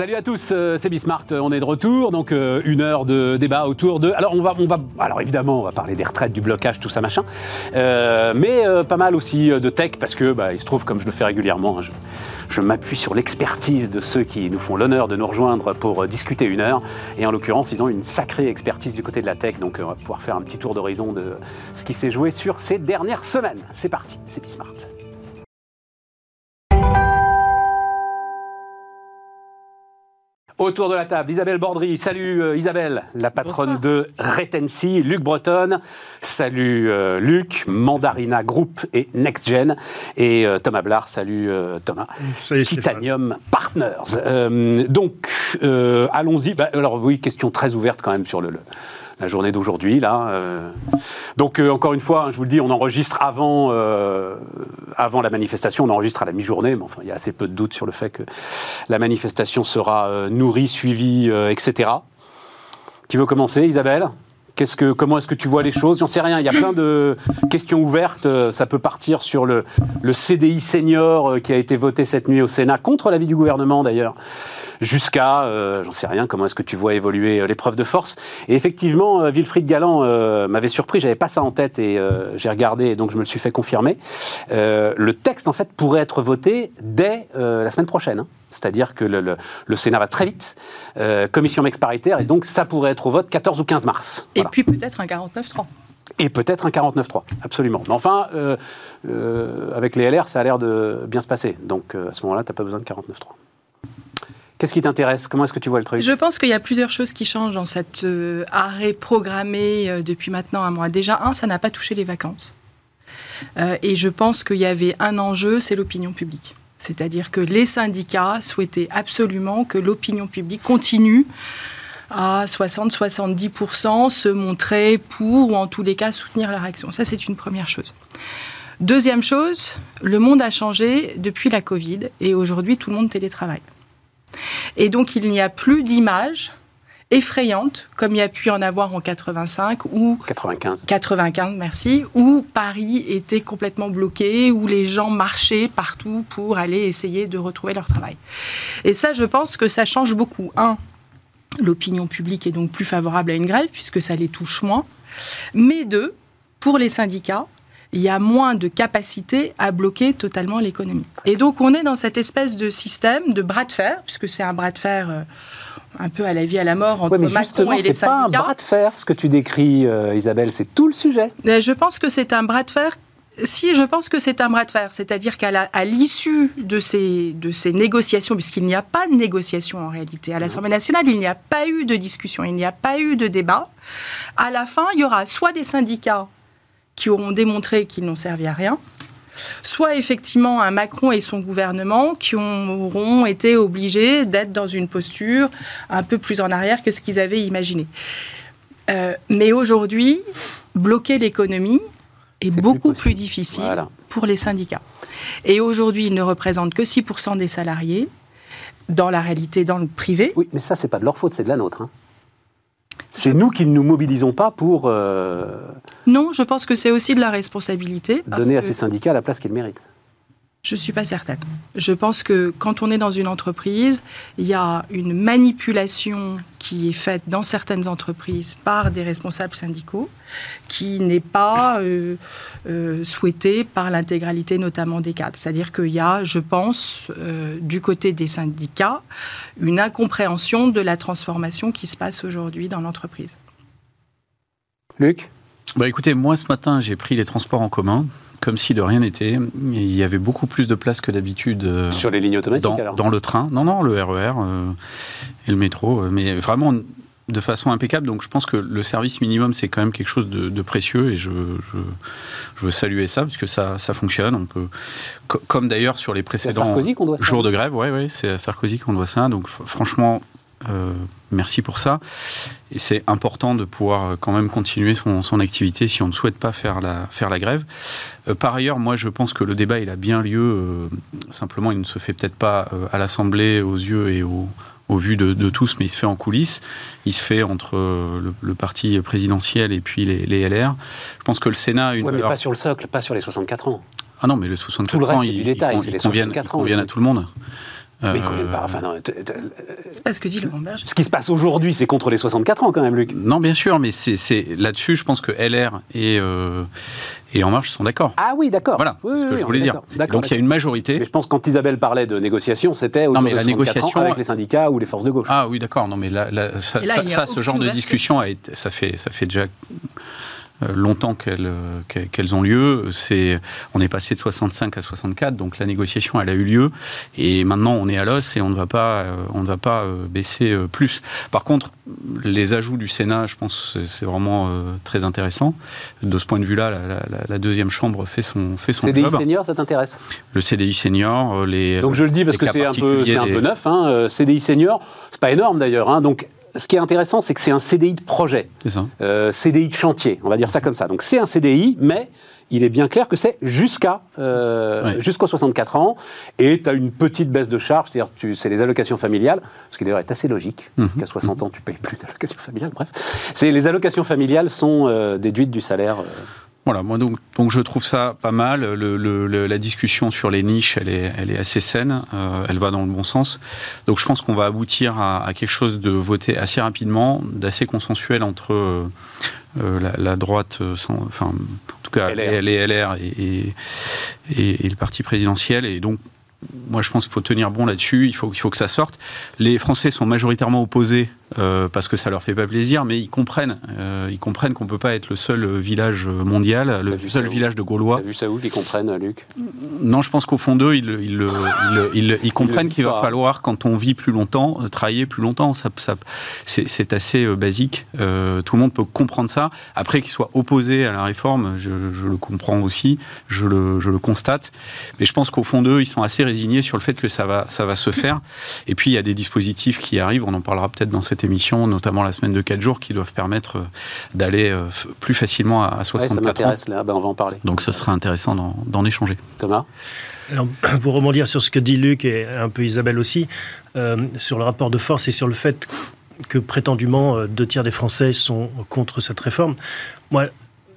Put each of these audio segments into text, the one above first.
Salut à tous, euh, c'est Bismart, on est de retour, donc euh, une heure de débat autour de... Alors on va, on va, alors évidemment on va parler des retraites, du blocage, tout ça machin, euh, mais pas mal aussi de tech parce que bah, il se trouve comme je le fais régulièrement, hein, je, je m'appuie sur l'expertise de ceux qui nous font l'honneur de nous rejoindre pour discuter une heure, et en l'occurrence ils ont une sacrée expertise du côté de la tech, donc on va pouvoir faire un petit tour d'horizon de ce qui s'est joué sur ces dernières semaines. C'est parti, c'est Bismart. Autour de la table, Isabelle Bordry. Salut euh, Isabelle, la patronne de Retency. Luc Breton. Salut euh, Luc, Mandarina Group et NextGen. Et euh, Thomas Blard. Salut Thomas. Salut Titanium Partners. donc, allons-y. Bah, alors oui, question très ouverte quand même sur le la journée d'aujourd'hui. Là, euh. Donc, euh, encore une fois, hein, je vous le dis, on enregistre avant, euh, avant la manifestation, on enregistre à la mi-journée, mais enfin, il y a assez peu de doutes sur le fait que la manifestation sera nourrie, suivie, etc. Qui veut commencer, Isabelle? Qu'est-ce que, comment est-ce que tu vois les choses? J'en sais rien. Il y a plein de questions ouvertes. Ça peut partir sur le, le CDI senior qui a été voté cette nuit au Sénat contre l'avis du gouvernement d'ailleurs jusqu'à, euh, j'en sais rien, comment est-ce que tu vois évoluer euh, l'épreuve de force. Et effectivement, euh, Wilfried Galland m'avait surpris, j'avais pas ça en tête et j'ai regardé et donc je me le suis fait confirmer. le texte, en fait, pourrait être voté dès la semaine prochaine. Hein. C'est-à-dire que le, le, Sénat va très vite, commission mixte paritaire, et donc ça pourrait être au vote 14 ou 15 mars. Et puis peut-être un 49-3. Et peut-être un 49-3, absolument. Mais enfin, avec les LR, ça a l'air de bien se passer. Donc à ce moment-là, tu n'as pas besoin de 49-3. Qu'est-ce qui t'intéresse? Comment est-ce que tu vois le truc? Je pense qu'il y a plusieurs choses qui changent dans cet euh, arrêt programmé euh, depuis maintenant un mois. Déjà, un, ça n'a pas touché les vacances. Euh, et je pense qu'il y avait un enjeu, c'est l'opinion publique. C'est-à-dire que les syndicats souhaitaient absolument que l'opinion publique continue à 60-70% se montrer pour, ou en tous les cas soutenir leur action. Ça, c'est une première chose. Deuxième chose, le monde a changé depuis la Covid et aujourd'hui, tout le monde télétravaille. Et donc, il n'y a plus d'images effrayantes, comme il y a pu en avoir en 85 ou 95. 95, merci, où Paris était complètement bloqué, où les gens marchaient partout pour aller essayer de retrouver leur travail. Et ça, je pense que ça change beaucoup. Un, l'opinion publique est donc plus favorable à une grève puisque ça les touche moins. Mais deux, pour les syndicats, il y a moins de capacité à bloquer totalement l'économie. Et donc on est dans cette espèce de système de bras de fer, puisque c'est un bras de fer euh, un peu à la vie à la mort entre Macron et les syndicats. C'est pas un bras de fer ce que tu décris, euh, Isabelle, c'est tout le sujet. Je pense que c'est un bras de fer si, je pense que c'est un bras de fer, c'est-à-dire qu'à l'issue de ces, de ces négociations, puisqu'il n'y a pas de négociation en réalité, à l'Assemblée nationale, il n'y a pas eu de discussion, il n'y a pas eu de débat. À la fin, il y aura soit des syndicats qui auront démontré qu'ils n'ont servi à rien, soit effectivement un Macron et son gouvernement qui auront été obligés d'être dans une posture un peu plus en arrière que ce qu'ils avaient imaginé. Euh, mais aujourd'hui, bloquer l'économie est, beaucoup plus, difficile pour les syndicats. Et aujourd'hui, ils ne représentent que 6% des salariés dans la réalité, dans le privé. Oui, mais ça, c'est pas de leur faute, c'est de la nôtre. Hein. C'est nous qui ne nous mobilisons pas pour... Euh, non, je pense que c'est aussi de la responsabilité. Donner à ces syndicats la place qu'ils méritent. Je ne suis pas certaine. Je pense que quand on est dans une entreprise, il y a une manipulation qui est faite dans certaines entreprises par des responsables syndicaux qui n'est pas euh, euh, souhaitée par l'intégralité notamment des cadres. C'est-à-dire qu'il y a, je pense, euh, du côté des syndicats, une incompréhension de la transformation qui se passe aujourd'hui dans l'entreprise. Luc? Bah écoutez, moi ce matin j'ai pris les transports en commun comme si de rien n'était. Il y avait beaucoup plus de place que d'habitude. Euh, Sur les lignes automatiques dans, alors Dans le train. Non, non, le RER e euh, et le métro. Euh, mais vraiment de façon impeccable. Donc je pense que le service minimum, c'est quand même quelque chose de, précieux et je, je, veux saluer ça parce que ça, ça fonctionne. On peut, comme d'ailleurs sur les précédents jours de grève, ouais, ouais, c'est à Sarkozy qu'on doit ça. Donc franchement, euh, merci pour ça. Et c'est important de pouvoir quand même continuer son, activité si on ne souhaite pas faire la, faire la grève. Euh, par ailleurs, moi, je pense que le débat, il a bien lieu. Euh, simplement, il ne se fait peut-être pas à l'Assemblée, aux yeux et au, au vu de, tous, mais il se fait en coulisses. Il se fait entre le, parti présidentiel et puis les, LR. Je pense que le Sénat... Une... mais pas sur le socle, pas sur les 64 ans. Ah non, mais le 64 tout le reste, ans, il, du détail, c'est les 64 ans. à tout le monde. Mais combien de parts enfin, non, t- t- C'est pas ce que dit Laurent Berger. Ce qui se passe aujourd'hui, c'est contre les 64 ans quand même, Luc. Non, bien sûr, mais c'est c'est- là-dessus, je pense que LR et, euh, et En Marche sont d'accord. Ah oui, d'accord. Voilà, Oui, c'est ce oui, que je voulais dire. Donc il y a une majorité. Mais je pense que quand Isabelle parlait de négociation, c'était autour mais de la 64 ans négociation- avec les syndicats ou les forces de gauche. Ah oui, d'accord. Non, mais là, là, ça, là, ce genre de discussion a été, ça fait, ça fait déjà euh, longtemps qu'elles euh, qu'elles- ont lieu. C'est, on est passé de 65 à 64, donc la négociation, elle a eu lieu. Et maintenant, on est à l'os et on ne va pas, euh, on ne va pas euh, baisser euh, plus. Par contre, les ajouts du Sénat, je pense, que c'est- vraiment euh, très intéressant. De ce point de vue-là, la, la- la- la deuxième chambre fait son, fait son CDI job. senior, ça t'intéresse? Le CDI senior, euh, les. Donc je le dis parce que c'est un peu, c'est un peu neuf. Hein. euh, CDI senior, c'est pas énorme d'ailleurs. Hein. Donc ce qui est intéressant, c'est que c'est un CDI de projet, C'est ça. euh, CDI de chantier, on va dire ça comme ça. Donc c'est un CDI, mais il est bien clair que c'est jusqu'à euh, Ouais. jusqu'aux 64 ans, et tu as une petite baisse de charge, c'est-à-dire c'est les allocations familiales, ce qui d'ailleurs est assez logique, Mhm. qu'à 60 ans tu payes plus d'allocations familiales, bref. C'est les allocations familiales sont euh, déduites du salaire. euh, Voilà, moi donc, donc je trouve ça pas mal. Le, le- le- la discussion sur les niches, elle est, elle est assez saine, euh, elle va dans le bon sens. Donc je pense qu'on va aboutir à, à quelque chose de voté assez rapidement, d'assez consensuel entre euh, euh, la, la droite, euh, sans- enfin en tout cas LR. les, LR et, et, et- et le parti présidentiel. Et donc moi je pense qu'il faut tenir bon là-dessus, il faut, il faut que ça sorte. Les Français sont majoritairement opposés euh, parce que ça leur fait pas plaisir, mais ils comprennent, euh, ils comprennent qu'on peut pas être le seul village mondial, T'as le seul village de Gaulois. T'as vu ça où qu'ils comprennent, Luc? Non, je pense qu'au fond d'eux, ils, ils, ils- ils- ils comprennent qu'il va falloir, quand on vit plus longtemps, euh, travailler plus longtemps. Ça, ça- c'est assez euh, basique. Euh, tout le monde peut comprendre ça. Après, qu'ils soient opposés à la réforme, je, je le comprends aussi, je le, je le constate. Mais je pense qu'au fond d'eux, ils sont assez résignés sur le fait que ça va, ça va se faire. Et puis, il y a des dispositifs qui arrivent, on en parlera peut-être dans cette émission, notamment la semaine de 4 jours, qui doivent permettre euh, d'aller euh, plus facilement à, à Ouais, ça 64 ans. m'intéresse, là, ben, on va en parler. Donc, ce sera intéressant d'en- échanger. Thomas? Alors, pour rebondir sur ce que dit Luc et un peu Isabelle aussi, euh, sur le rapport de force et sur le fait que prétendument deux tiers des Français sont contre cette réforme, moi,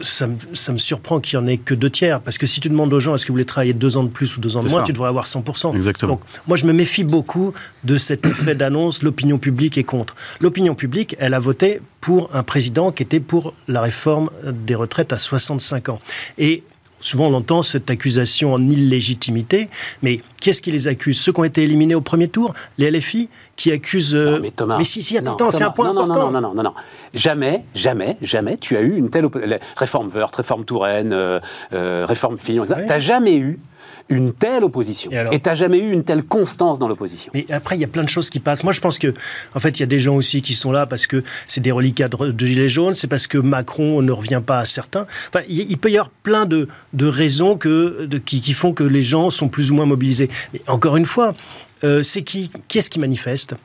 ça, me- ça me surprend qu'il n'y en ait que deux tiers. Parce que si tu demandes aux gens est-ce que vous voulez travailler deux ans de plus ou deux ans de moins, ça. tu devrais avoir 100%. Exactement. Donc, moi, je me méfie beaucoup de cet effet d'annonce, l'opinion publique est contre. L'opinion publique, elle a voté pour un président qui était pour la réforme des retraites à 65 ans. Et souvent, on entend cette accusation en illégitimité, mais qu'est-ce qui les accuse? Ceux qui ont été éliminés au premier tour, les LFI, qui accusent... euh, Non, mais Thomas. si, si, attends, non, c'est un point non, non, important. Non, non, non, non, non. Jamais, jamais, jamais tu as eu une telle réforme Wörth, réforme Touraine, euh, euh, réforme Fillon, etc. Ouais. T'as jamais eu une telle opposition. Et Et t'as jamais eu une telle constance dans l'opposition. Mais après, il y a plein de choses qui passent. Moi, je pense que, en fait, il y a des gens aussi qui sont là parce que c'est des reliquats de, de Gilets jaunes, c'est parce que Macron ne revient pas à certains. Enfin, il, il peut y avoir plein de, de raisons que, de- qui, qui font que les gens sont plus ou moins mobilisés. Mais encore une fois, euh, c'est qui, qui est-ce qui manifeste?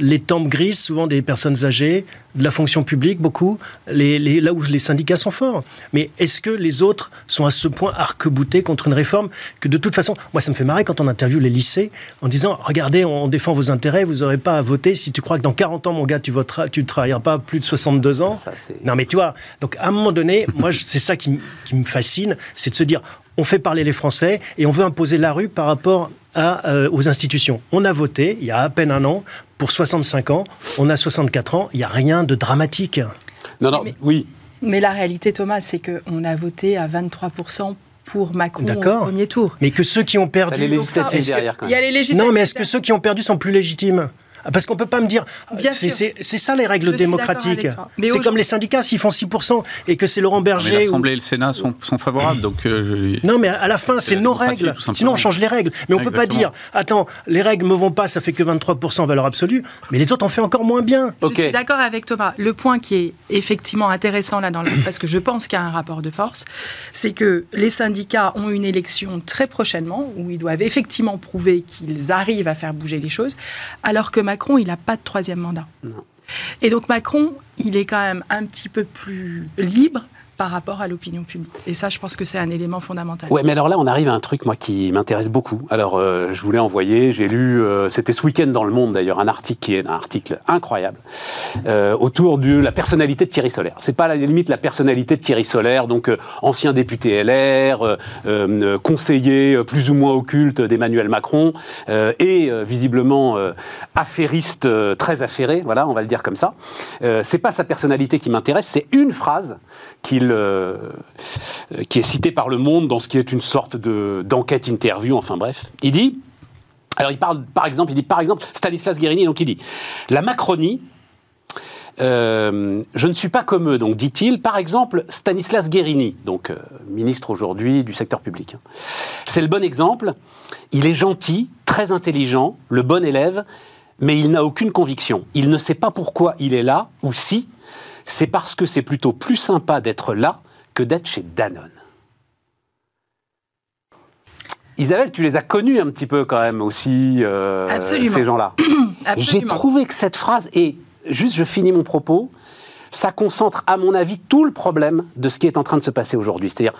Les tempes grises, souvent des personnes âgées, de la fonction publique, beaucoup, les, les- là où les syndicats sont forts. Mais est-ce que les autres sont à ce point arc-boutés contre une réforme que de toute façon, moi ça me fait marrer quand on interviewe les lycées en disant regardez, on défend vos intérêts, vous n'aurez pas à voter si tu crois que dans 40 ans, mon gars, tu voteras, tu ne travailleras pas plus de 62 ans. Ça, Non, mais tu vois, donc à un moment donné, moi, c'est ça qui, me fascine, c'est de se dire, on fait parler les Français et on veut imposer la rue par rapport à, euh, aux institutions. On a voté, il y a à peine un an, pour 65 ans, on a 64 ans, il n'y a rien de dramatique. Non, non, Mais- oui. Mais la réalité, Thomas, c'est qu'on a voté à 23% pour Macron au premier tour. Mais que ceux qui ont perdu... Législatives derrière quand Il y même. a les législatives. Non, mais est-ce que ceux qui ont perdu sont plus légitimes? Parce qu'on peut pas me dire, c'est ça les règles Je démocratiques. C'est comme les syndicats, s'ils font 6% et que c'est Laurent Mais Berger... ou- l'Assemblée et le Sénat sont, sont favorables, donc... euh, je- Non, mais à la fin, c'est nos règles. Sinon, on change les règles. Mais on peut pas dire, attends, les règles me vont pas, ça fait que 23% en valeur absolue, mais les autres ont fait encore moins bien. Je suis d'accord avec Thomas. Le point qui est effectivement intéressant là, dans le- parce que je pense qu'il y a un rapport de force, c'est que les syndicats ont une élection très prochainement où ils doivent effectivement prouver qu'ils arrivent à faire bouger les choses, alors que Macron, il n'a pas de troisième mandat. Non. Et donc Macron, il est quand même un petit peu plus libre par rapport à l'opinion publique. Et ça, je pense que c'est un élément fondamental. Ouais, mais alors là, on arrive à un truc, moi, qui m'intéresse beaucoup. Alors, euh, je voulais envoyer, j'ai lu, euh, c'était ce week-end dans Le Monde, d'ailleurs, un article qui est un article incroyable, euh, autour de la personnalité de Thierry Solaire. C'est pas à la limite la personnalité de Thierry Solaire, donc euh, ancien député LR, conseiller plus ou moins occulte d'Emmanuel Macron, et visiblement affairiste, très affairé, voilà, on va le dire comme ça. c'est pas sa personnalité qui m'intéresse, c'est une phrase qu'il, euh, qui est citée par Le Monde dans ce qui est une sorte de, d'enquête interview, enfin bref. Il dit, alors il parle par exemple, il dit par exemple, Stanislas Guérini, donc il dit, la Macronie, euh, je ne suis pas comme eux, donc dit-il, par exemple, Stanislas Guérini, donc euh, ministre aujourd'hui du secteur public. hein. C'est le bon exemple. Il est gentil, très intelligent, le bon élève, mais il n'a aucune conviction. Il ne sait pas pourquoi il est là, ou si, c'est parce que c'est plutôt plus sympa d'être là que d'être chez Danone. Isabelle, tu les as connus un petit peu quand même aussi, euh, ces gens-là. J'ai trouvé que cette phrase, et juste je finis mon propos, ça concentre à mon avis tout le problème de ce qui est en train de se passer aujourd'hui. C'est-à-dire,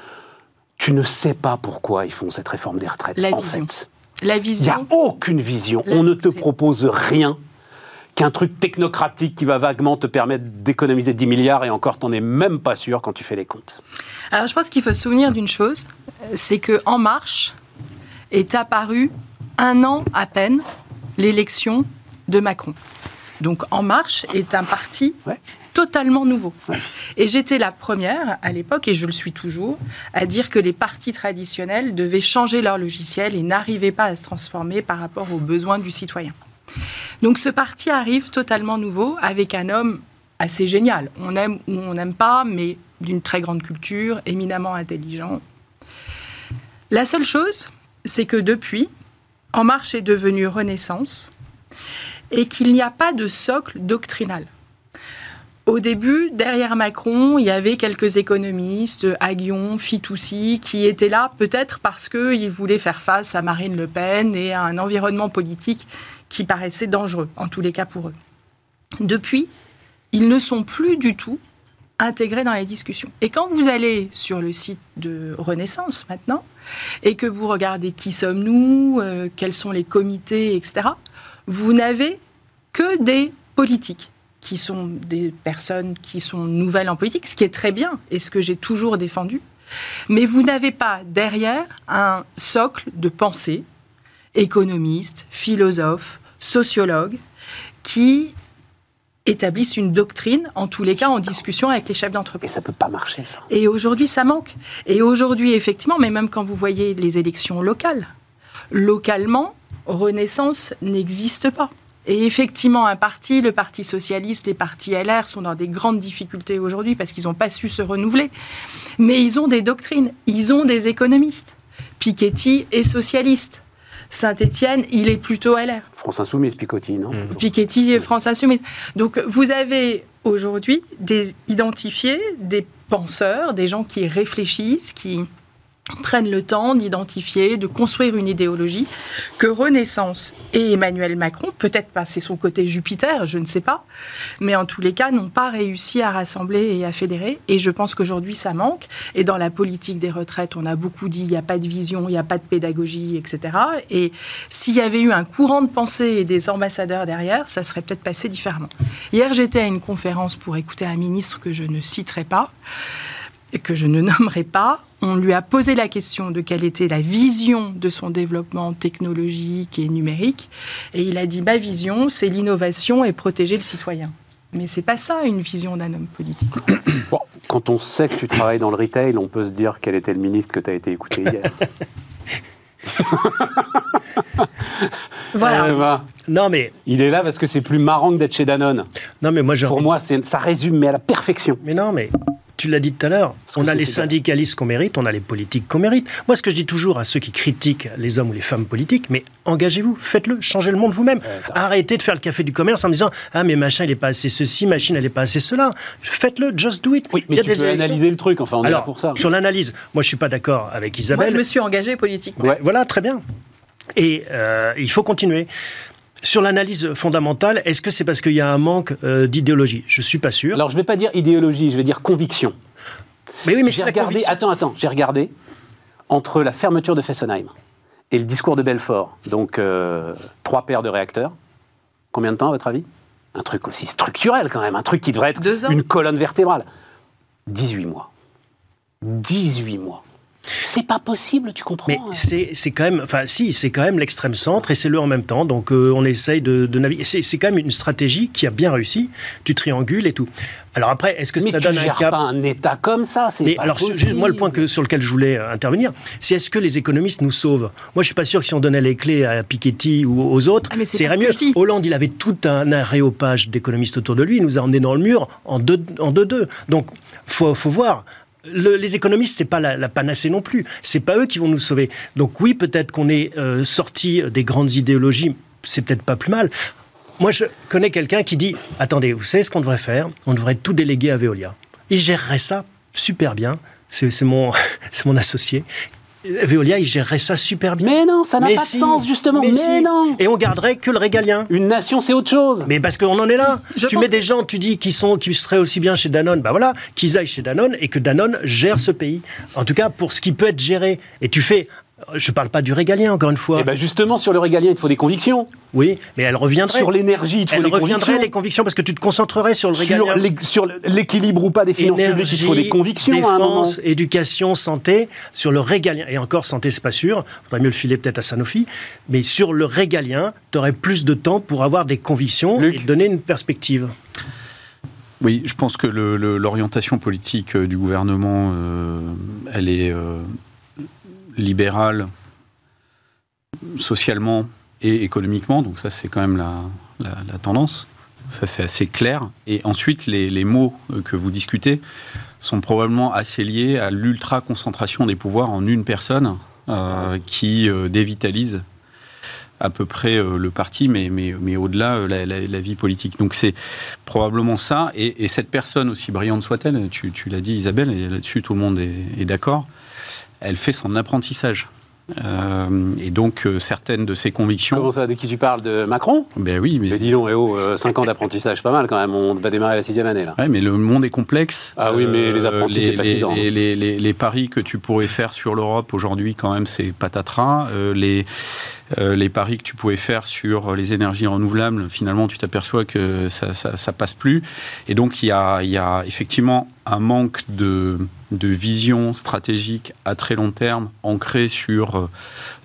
tu ne sais pas pourquoi ils font cette réforme des retraites, La en vision. fait. La Il n'y a vision. aucune vision. La On ne te vision. propose rien qu'un truc technocratique qui va vaguement te permettre d'économiser 10 milliards et encore, t'en es même pas sûr quand tu fais les comptes. Alors je pense qu'il faut se souvenir d'une chose, c'est que En Marche est apparu un an à peine l'élection de Macron. Donc En Marche est un parti Ouais. totalement nouveau. Et j'étais la première à l'époque, et je le suis toujours, à dire que les partis traditionnels devaient changer leur logiciel et n'arrivaient pas à se transformer par rapport aux besoins du citoyen. Donc ce parti arrive totalement nouveau avec un homme assez génial. On aime ou on n'aime pas, mais d'une très grande culture, éminemment intelligent. La seule chose, c'est que depuis, En Marche est devenu Renaissance et qu'il n'y a pas de socle doctrinal. Au début, derrière Macron, il y avait quelques économistes, Aguillon, Fitoussi, qui étaient là peut-être parce qu'ils voulaient faire face à Marine Le Pen et à un environnement politique qui paraissait dangereux, en tous les cas pour eux. Depuis, ils ne sont plus du tout intégrés dans les discussions. Et quand vous allez sur le site de Renaissance maintenant, et que vous regardez qui sommes-nous, euh, quels sont les comités, etc., vous n'avez que des politiques qui sont des personnes qui sont nouvelles en politique, ce qui est très bien et ce que j'ai toujours défendu. Mais vous n'avez pas derrière un socle de pensée, économistes, philosophes, sociologues, qui établissent une doctrine, en tous les cas en discussion avec les chefs Et d'entreprise. ça peut pas marcher, ça. Et aujourd'hui, ça manque. Et aujourd'hui, effectivement, mais même quand vous voyez les élections locales, localement, Renaissance n'existe pas. Et effectivement, un parti, le Parti socialiste, les partis LR sont dans des grandes difficultés aujourd'hui parce qu'ils n'ont pas su se renouveler. Mais ils ont des doctrines, ils ont des économistes. Piketty est socialiste. Saint-Étienne, il est plutôt LR. France Insoumise, Picotti, non Piketty et France Insoumise. Donc vous avez aujourd'hui des, identifié des penseurs, des gens qui réfléchissent, qui prennent le temps d'identifier, de construire une idéologie que Renaissance et Emmanuel Macron, peut-être pas c'est son côté Jupiter, je ne sais pas, mais en tous les cas n'ont pas réussi à rassembler et à fédérer. Et je pense qu'aujourd'hui ça manque. Et dans la politique des retraites, on a beaucoup dit il n'y a pas de vision, il n'y a pas de pédagogie, etc. Et s'il y avait eu un courant de pensée et des ambassadeurs derrière, ça serait peut-être passé différemment. Hier, j'étais à une conférence pour écouter un ministre que je ne citerai pas, que je ne nommerai pas. On lui a posé la question de quelle était la vision de son développement technologique et numérique. Et il a dit Ma vision, c'est l'innovation et protéger le citoyen. Mais c'est pas ça une vision d'un homme politique. Bon, quand on sait que tu travailles dans le retail, on peut se dire quel était le ministre que tu as été écouté hier. Voilà. Euh, bah, Non, mais, il est là parce que c'est plus marrant que d'être chez Danone. non, mais moi, je. Pour moi, ça résume, mais à la perfection. Mais non, mais tu l'as dit tout à l'heure, on a les syndicalistes qu'on mérite, on a les politiques qu'on mérite. Moi, ce que je dis toujours à ceux qui critiquent les hommes ou les femmes politiques, mais engagez-vous, faites-le, changez le monde vous-même. Arrêtez de faire le café du commerce en me disant Ah, mais machin, il n'est pas assez ceci, machine, elle n'est pas assez cela. Faites-le, just do it. Oui, Il y mais a tu des peux analyser le truc, enfin, on est là Alors, pour ça. sur l'analyse, moi, je suis pas d'accord avec Moi, Isabelle. je me suis engagée politiquement. Ouais. Voilà, très bien. Et euh, il faut continuer. Sur l'analyse fondamentale, est-ce que c'est parce qu'il y a un manque euh, d'idéologie? Je suis pas sûr. Alors, je ne vais pas dire idéologie, je vais dire conviction. Mais oui, mais j'ai la regardé. conviction. Attends, attends, j'ai regardé entre la fermeture de Fessenheim et le discours de Belfort, donc euh, trois paires de réacteurs. Combien de temps, à votre avis? Un truc aussi structurel, quand même, un truc qui devrait être Deux ans? une colonne vertébrale. 18 mois. 18 mois. C'est pas possible, tu comprends Mais hein c'est c'est quand même, enfin si, c'est quand même l'extrême centre et c'est le en même temps. Donc euh, on essaye de, de naviguer. C'est c'est quand même une stratégie qui a bien réussi. Tu triangules et tout. Alors après, est-ce que Mais ça tu donne un gères cap pas un État comme ça, c'est Mais pas alors, possible. moi, le point que, sur lequel je voulais euh, intervenir, c'est est-ce que les économistes nous sauvent? Moi, je suis pas sûr que si on donnait les clés à Piketty ou aux autres, Ah, mais c'est c'est mieux. je dis. Hollande, il avait tout un aréopage d'économistes autour de lui, il nous a emmenés dans le mur en deux en deux, deux. Donc, faut, faut voir. Le- les économistes, c'est pas la, la panacée non plus. C'est pas eux qui vont nous sauver. Donc oui, peut-être qu'on est euh, sorti des grandes idéologies. C'est peut-être pas plus mal. Moi, je connais quelqu'un qui dit Attendez, vous savez ce qu'on devrait faire? On devrait tout déléguer à Veolia. Il gérerait ça super bien. C'est mon, c'est mon associé. Veolia, il gérerait ça super bien. Mais non, ça n'a pas si, de sens, justement. Mais, si. non Et on garderait que le régalien. Une nation, c'est autre chose. Mais parce qu'on en est là. Je tu mets que- des gens, tu dis qui sont, qui seraient aussi bien chez Danone, bah voilà, qu'ils aillent chez Danone et que Danone gère ce pays. En tout cas, pour ce qui peut être géré. Et tu fais, je parle pas du régalien encore une fois. Et ben justement, sur le régalien, il te faut des convictions. oui, mais elle reviendrait. Sur l'énergie, il te faut elle des reviendrait convictions. les convictions parce que tu te concentrerais sur le régalien. sur l'équilibre ou pas des finances publiques, il te faut des convictions à un moment. défense, éducation, santé, sur le régalien. Et encore, santé, c'est pas sûr. faudrait mieux le filer peut-être à Sanofi. Mais sur le régalien, tu aurais plus de temps pour avoir des convictions Luc. et donner une perspective. Oui, je pense que l'orientation politique euh, du gouvernement, euh, elle est euh, libérale socialement et économiquement, donc ça c'est quand même la, tendance. Ça c'est assez clair. Et ensuite, les, mots que vous discutez sont probablement assez liés à l'ultra-concentration des pouvoirs en une personne euh, qui euh, dévitalise à peu près euh, le parti, mais, mais, mais au-delà, la, vie politique. Donc c'est probablement ça. Et, et cette personne, aussi brillante soit-elle, tu, l'as dit Isabelle, et là-dessus tout le monde est d'accord, elle fait son apprentissage. Euh, et donc euh, certaines de ses convictions... Comment ça, de qui tu parles De Macron? Ben oui, mais... Mais dis donc, eh oh, 5 ans d'apprentissage, pas mal quand même. On va démarrer la sixième année là. Ouais, mais le monde est complexe. Ah oui, mais les apprentis, c'est pas les, six ans. les, les- les- les paris que tu pourrais faire sur l'Europe aujourd'hui, quand même, c'est patatras. Euh, les, euh, les paris que tu pouvais faire sur les énergies renouvelables, finalement, tu t'aperçois que ça, ça, ça passe plus. Et donc, il y a, y a effectivement un manque de, de vision stratégique à très long terme, ancrée sur euh,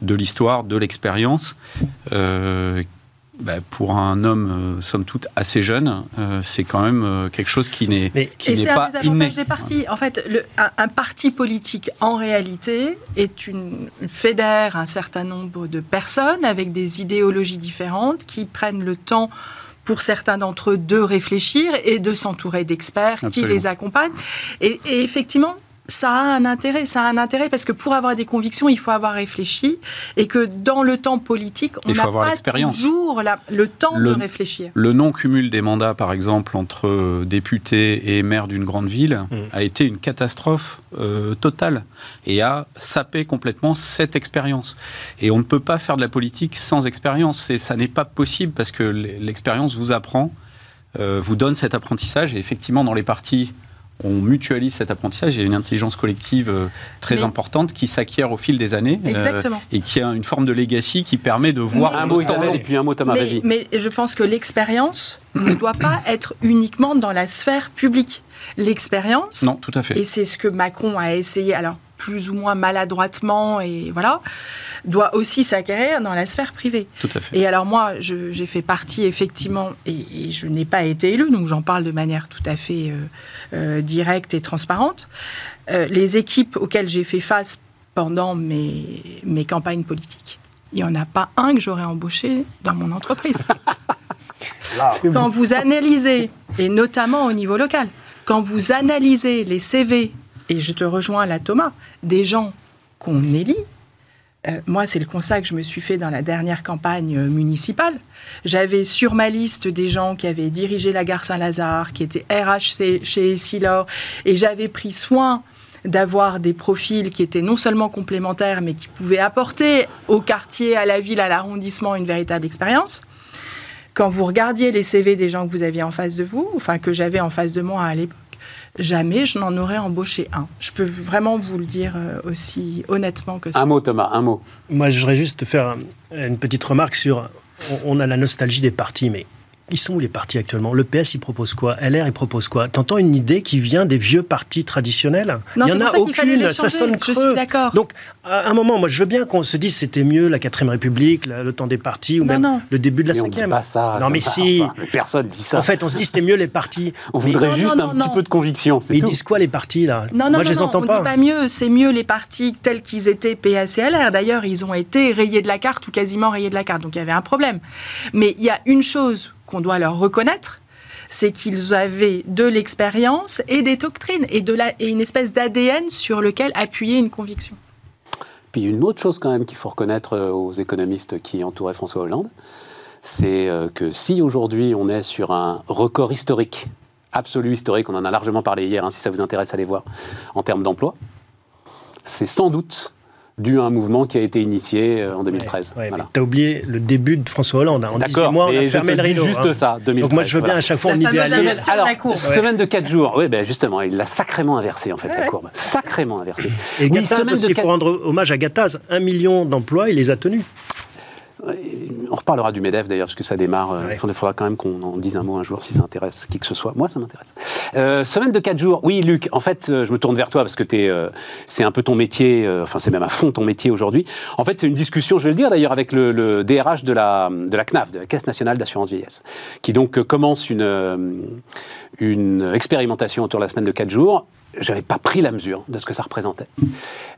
de l'histoire, de l'expérience. Euh, bah, pour un homme, euh, somme toute, assez jeune, euh, c'est quand même euh, quelque chose qui n'est Mais- qui Et c'est un pas des avantages inné. des partis. En fait, le- un, un parti politique, en réalité, est une fédère un certain nombre de personnes avec des idéologies différentes qui prennent le temps pour certains d'entre eux de réfléchir et de s'entourer d'experts qui les accompagnent. Et, et effectivement, ça a un intérêt. Ça a un intérêt parce que pour avoir des convictions, il faut avoir réfléchi et que dans le temps politique, on Il faut n'a avoir pas toujours la- le temps Le- de réfléchir. Le non-cumul des mandats, par exemple, entre euh, députés et maires d'une grande ville, Mm. a été une catastrophe euh, totale et a sapé complètement cette expérience. Et on ne peut pas faire de la politique sans expérience. Ça n'est pas possible parce que l'expérience vous apprend, euh, vous donne cet apprentissage. Et effectivement, dans les partis, on mutualise cet apprentissage. Il y a une intelligence collective euh, très Mais- importante qui s'acquiert au fil des années euh, Exactement. et qui a une forme de legacy qui permet de voir Mais- Un mot Isabelle et puis un mot Thomas, mais, vas-y. mais je pense que l'expérience ne doit pas être uniquement dans la sphère publique. L'expérience, Non, tout à fait. et c'est ce que Macron a essayé, alors plus ou moins maladroitement, et voilà, doit aussi s'acquérir dans la sphère privée. Tout à fait. Et alors moi, j'ai fait partie effectivement, et, et je n'ai pas été élue, donc j'en parle de manière tout à fait euh, euh, directe et transparente. Euh, les équipes auxquelles j'ai fait face pendant mes, mes campagnes politiques, il n'y en a pas un que j'aurais embauché dans mon entreprise. Quand vous analysez, et notamment au niveau local, quand vous analysez les CV, et je te rejoins là Thomas, des gens qu'on élit, euh, moi c'est le constat que je me suis fait dans la dernière campagne euh, municipale. J'avais sur ma liste des gens qui avaient dirigé la gare Saint-Lazare, qui étaient RH chez Essilor, et j'avais pris soin d'avoir des profils qui étaient non seulement complémentaires, mais qui pouvaient apporter au quartier, à la ville, à l'arrondissement une véritable expérience quand vous regardiez les CV des gens que vous aviez en face de vous, enfin que j'avais en face de moi à l'époque, jamais je n'en aurais embauché un. Je peux vraiment vous le dire euh, aussi honnêtement que ça. Un mot, Thomas, un mot. Moi, je voudrais juste faire une petite remarque sur. On a la nostalgie des partis, mais ils sont où les partis actuellement? Le PS, il propose quoi? LR, il propose quoi? T'entends une idée qui vient des vieux partis traditionnels? Non, Il n'y en a aucune, ça sonne creux. Je suis d'accord. Donc, à un moment, moi, je veux bien qu'on se dise c'était mieux la 4 République, le temps des partis, ou même le début de la 5 pas ça. Non, mais si. personne dit ça. En fait, on se dit c'était mieux les partis. on voudrait juste un petit peu de conviction. Mais ils disent quoi les partis, là? Non, non, moi, je les entends on pas. Dit pas mieux, c'est mieux les partis tels qu'ils étaient PS et LR. D'ailleurs, ils ont été rayés de la carte ou quasiment rayés de la carte. Donc, il y avait un problème. Mais il y a une chose qu'on doit leur reconnaître, c'est qu'ils avaient de l'expérience et des doctrines et, une espèce d'ADN sur lequel appuyer une conviction. Puis une autre chose quand même qu'il faut reconnaître euh, aux économistes qui entouraient François Hollande, c'est euh, que si aujourd'hui on est sur un record historique, absolu historique, on en a largement parlé hier, hein, si ça vous intéresse, allez voir, en termes d'emploi, c'est sans doute dû à un mouvement qui a été initié euh, en 2013. Ouais, voilà. Tu as oublié le début de François Hollande. Hein. En D'accord, mois, on a fermé le rideau. juste hein. ça, 2013. Donc moi, je veux bien à chaque fois, on idéalise. Semaine, alors, semaine de 4 jours. Oui, ben justement, il l'a sacrément inversé, en fait, la courbe. Sacrément inversé. Et oui, Gattaz aussi, il faut rendre hommage à Gattaz. Un million d'emplois, il les a tenus. On reparlera du MEDEF d'ailleurs, parce que ça démarre. Euh, il faudra quand même qu'on en dise un mot un jour si ça intéresse qui que ce soit. Moi, ça m'intéresse. Euh, semaine de 4 jours. Oui, Luc, en fait, euh, je me tourne vers toi parce que c'est un peu ton métier, enfin, c'est même à fond ton métier aujourd'hui. En fait, c'est une discussion, je vais le dire d'ailleurs, avec le, DRH de la, de la CNAF, de la Caisse nationale d'assurance vieillesse, qui donc commence une, une expérimentation autour de la semaine de 4 jours j'avais pas pris la mesure de ce que ça représentait.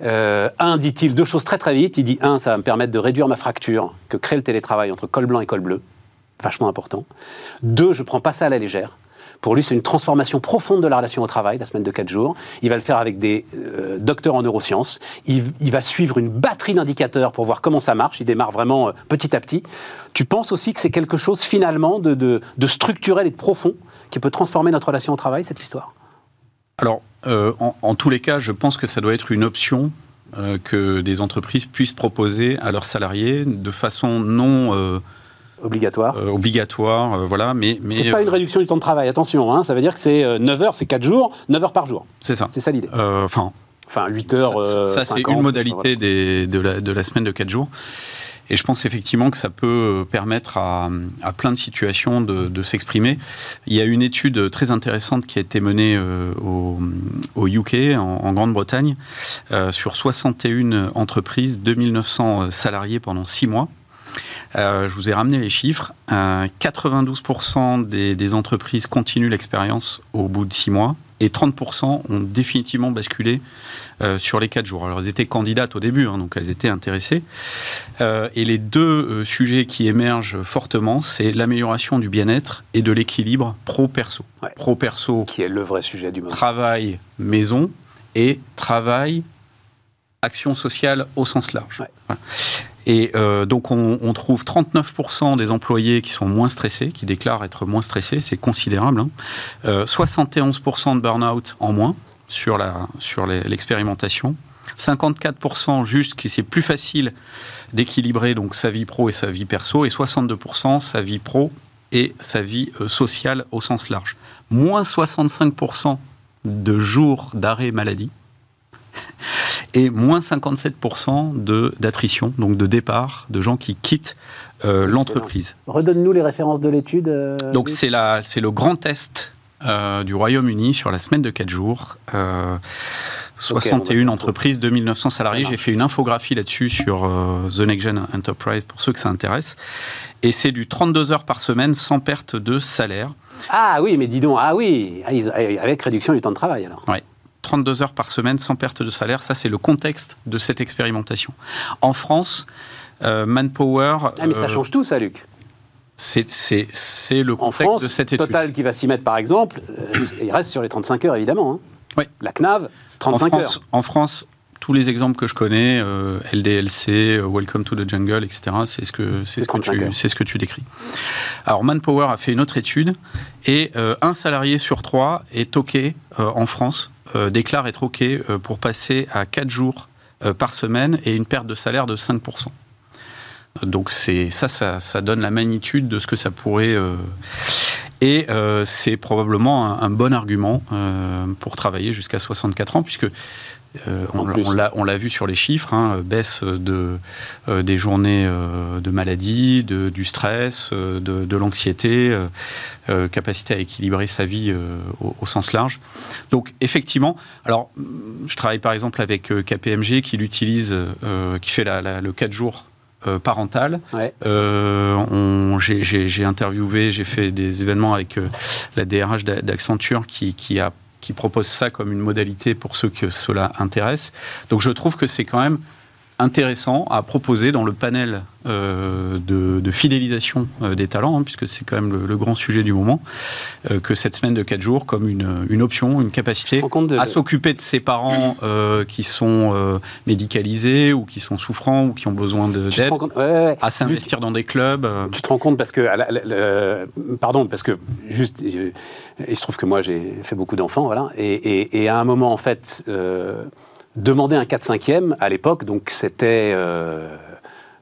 Euh, un, dit-il, deux choses très très vite. Il dit, un, ça va me permettre de réduire ma fracture que crée le télétravail entre col blanc et col bleu. Vachement important. Deux, je prends pas ça à la légère. Pour lui, c'est une transformation profonde de la relation au travail, la semaine de 4 jours. Il va le faire avec des euh, docteurs en neurosciences. Il, va suivre une batterie d'indicateurs pour voir comment ça marche. Il démarre vraiment euh, petit à petit. Tu penses aussi que c'est quelque chose finalement de, de structurel et de profond qui peut transformer notre relation au travail, cette histoire? Alors, euh, en, tous les cas, je pense que ça doit être une option euh, que des entreprises puissent proposer à leurs salariés de façon non euh, obligatoire. obligatoire, voilà. Mais, mais c'est pas une réduction du temps de travail. Attention, hein, ça veut dire que c'est 9 heures, c'est 4 jours, 9 heures par jour. C'est ça. C'est ça l'idée. Enfin. Enfin, 8 heures. Ça, c'est une modalité de, la, de la semaine de 4 jours. Et je pense effectivement que ça peut permettre à, plein de situations de, s'exprimer. Il y a une étude très intéressante qui a été menée euh, au, UK, en, Grande-Bretagne, euh, sur 61 entreprises, 2900 salariés pendant 6 mois. Euh, je vous ai ramené les chiffres. 92% des, des, entreprises continuent l'expérience au bout de 6 mois et 30% ont définitivement basculé euh, sur les 4 jours. Alors elles étaient candidates au début, hein, donc elles étaient intéressées. Euh, et les deux euh, sujets qui émergent fortement, c'est l'amélioration du bien-être et de l'équilibre pro-perso. Pro-perso. Qui est le vrai sujet du moment. Travail, maison et travail, action sociale au sens large. Et donc on, trouve 39% des employés qui sont moins stressés, qui déclarent être moins stressés, c'est considérable. 71% hein. de burn-out en moins sur la sur l'expérimentation. 54% juste que c'est plus facile d'équilibrer donc sa vie pro et sa vie perso, et 62% sa vie pro et sa vie euh, sociale au sens large. Moins 65% de jours d'arrêt maladie et moins 57% d'attrition, donc de départ, de gens qui quittent euh, l'entreprise. Redonne-nous les références de l'étude. Euh, donc c'est le grand test euh, du Royaume-Uni sur la semaine de 4 jours. 61 euh, entreprises, 2900 salariés. J'ai fait une infographie là-dessus sur euh, The Next Gen Enterprise pour ceux que ça intéresse. Et c'est du 32 heures par semaine sans perte de salaire. Ah oui, mais dis donc, ah oui, ah, avec réduction du temps de travail alors. Oui. 32 heures par semaine sans perte de salaire, ça c'est le contexte de cette expérimentation. En France, Manpower... Ah mais ça change tout ça, Luc c'est le contexte de cette étude. Total qui va s'y mettre, par exemple, euh, il reste sur les 35 heures, évidemment. Hein. Oui. La CNAV, 35 en France, heures. En France, tous les exemples que je connais, euh, LDLC, euh, Welcome to the Jungle, etc., c'est ce, que, ce, que tu, ce que tu décris. Alors, Manpower a fait une autre étude, et un salarié sur trois est OK en France, déclare être OK pour passer à 4 jours par semaine et une perte de salaire de 5%. Donc c'est ça, ça, donne la magnitude de ce que ça pourrait. Euh, Et euh, c'est probablement un, un bon argument euh, pour travailler jusqu'à 64 ans, puisque on, l'a- vu sur les chiffres, hein, baisse de, des journées de maladie, de, du stress, de, de l'anxiété, capacité à équilibrer sa vie au, au sens large. Donc effectivement, alors je travaille par exemple avec KPMG qui l'utilise, qui fait la- la- le 4 jours euh, parental. Ouais. Euh, j'ai- interviewé, j'ai fait des événements avec euh, la DRH d'A- d'Accenture qui, qui, a, qui propose ça comme une modalité pour ceux que cela intéresse. Donc je trouve que c'est quand même intéressant à proposer dans le panel euh, de, de fidélisation euh, des talents, hein, puisque c'est quand même le, le grand sujet du moment, euh, que cette semaine de 4 jours comme une, une option, une capacité de- à s'occuper de ses parents qui sont médicalisés ou qui sont souffrants ou qui ont besoin d'aide, compte ouais, ouais, ouais. à s'investir dans des clubs. Tu te rends compte parce que, à la- la- la- pardon, parce que juste, il se trouve que moi j'ai fait beaucoup d'enfants, voilà, et, et- et à un moment en fait, demander un 4-5e à l'époque, donc c'était euh,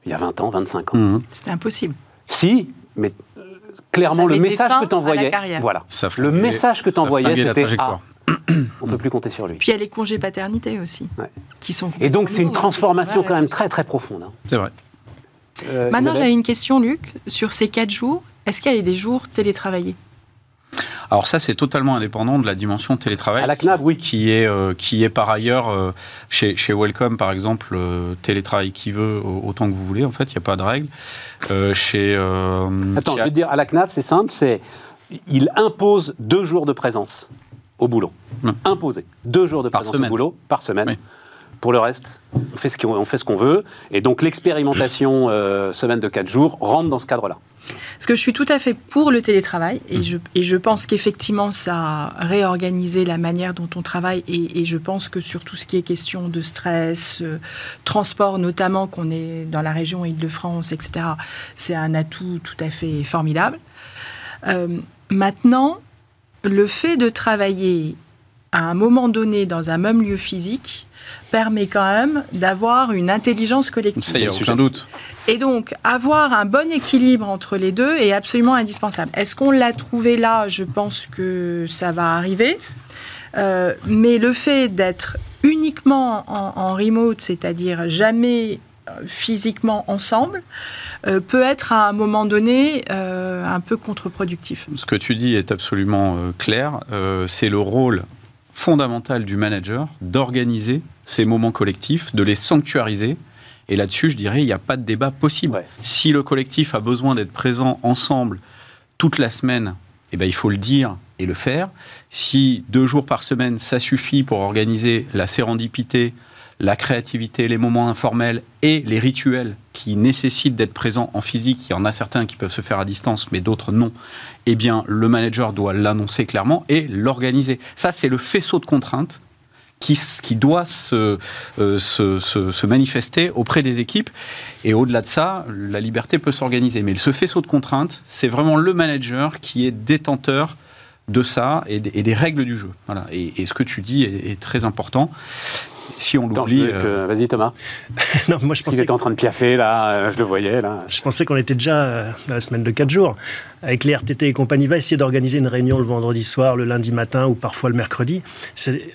il y a 20 ans, 25 ans. mhm. C'était impossible. Si, mais euh, clairement le message que à tu envoyais, la carrière. voilà, Ça le message que tu ça envoyais, flinguait la c'était trajectoire. ah, on peut plus compter sur lui. Puis il y a les congés paternité aussi, Ouais. qui sont. Et donc c'est une transformation quand même très très profonde. hein. C'est vrai. Euh, Maintenant, j'avais une question, Luc, sur ces quatre jours. Est-ce qu'il y a des jours télétravaillés? Alors ça, c'est totalement indépendant de la dimension télétravail. à la CNAV, oui. qui est, euh, qui est par ailleurs, euh, chez, chez Welcome par exemple, euh, télétravail qui veut au- autant que vous voulez, en fait, il n'y a pas de règle. Chez, Attends, je vais te dire, à la CNAF, c'est simple, c'est il impose deux jours de présence au boulot. Imposé. Deux jours de Par présence semaine. au boulot par semaine. Oui. Pour le reste, on fait ce qu'on veut. Et donc l'expérimentation semaine de quatre jours rentre dans ce cadre-là. Parce que je suis tout à fait pour le télétravail Mmh. et je, et je pense qu'effectivement ça a réorganisé la manière dont on travaille et, et je pense que sur tout ce qui est question de stress, euh, transport notamment, qu'on est dans la région Île-de-France, etc., c'est un atout tout à fait formidable. Euh, maintenant, le fait de travailler à un moment donné dans un même lieu physique permet quand même d'avoir une intelligence collective. ça, il n'y a aucun doute. Et donc, avoir un bon équilibre entre les deux est absolument indispensable. Est-ce qu'on l'a trouvé là? Je pense que ça va arriver. Euh, mais le fait d'être uniquement en, remote, c'est-à-dire jamais euh, physiquement ensemble, euh, peut être à un moment donné un peu contre-productif. Ce que tu dis est absolument clair. C'est le rôle fondamental du manager d'organiser ces moments collectifs, de les sanctuariser. Et là-dessus, je dirais, il n'y a pas de débat possible. Ouais. Si le collectif a besoin d'être présent ensemble toute la semaine, eh ben, il faut le dire et le faire. Si deux jours par semaine, ça suffit pour organiser la sérendipité, la créativité, les moments informels et les rituels qui nécessitent d'être présents en physique, il y en a certains qui peuvent se faire à distance, mais d'autres non, eh bien, le manager doit l'annoncer clairement et l'organiser. Ça, c'est le faisceau de contraintes qui, doit se, euh, se, se- se manifester auprès des équipes. Et au-delà de ça, la liberté peut s'organiser. Mais ce faisceau de contraintes, c'est vraiment le manager qui est détenteur de ça et des, règles du jeu. Voilà. Et, ce que tu dis est très important. Si on l'oublie, euh, Vas-y Thomas. non, moi je pensais était en train de piaffer là, euh, je le voyais là. Je pensais qu'on était déjà euh, à la semaine de 4 jours. Avec les RTT et compagnie, va essayer d'organiser une réunion le vendredi soir, le lundi matin ou parfois le mercredi.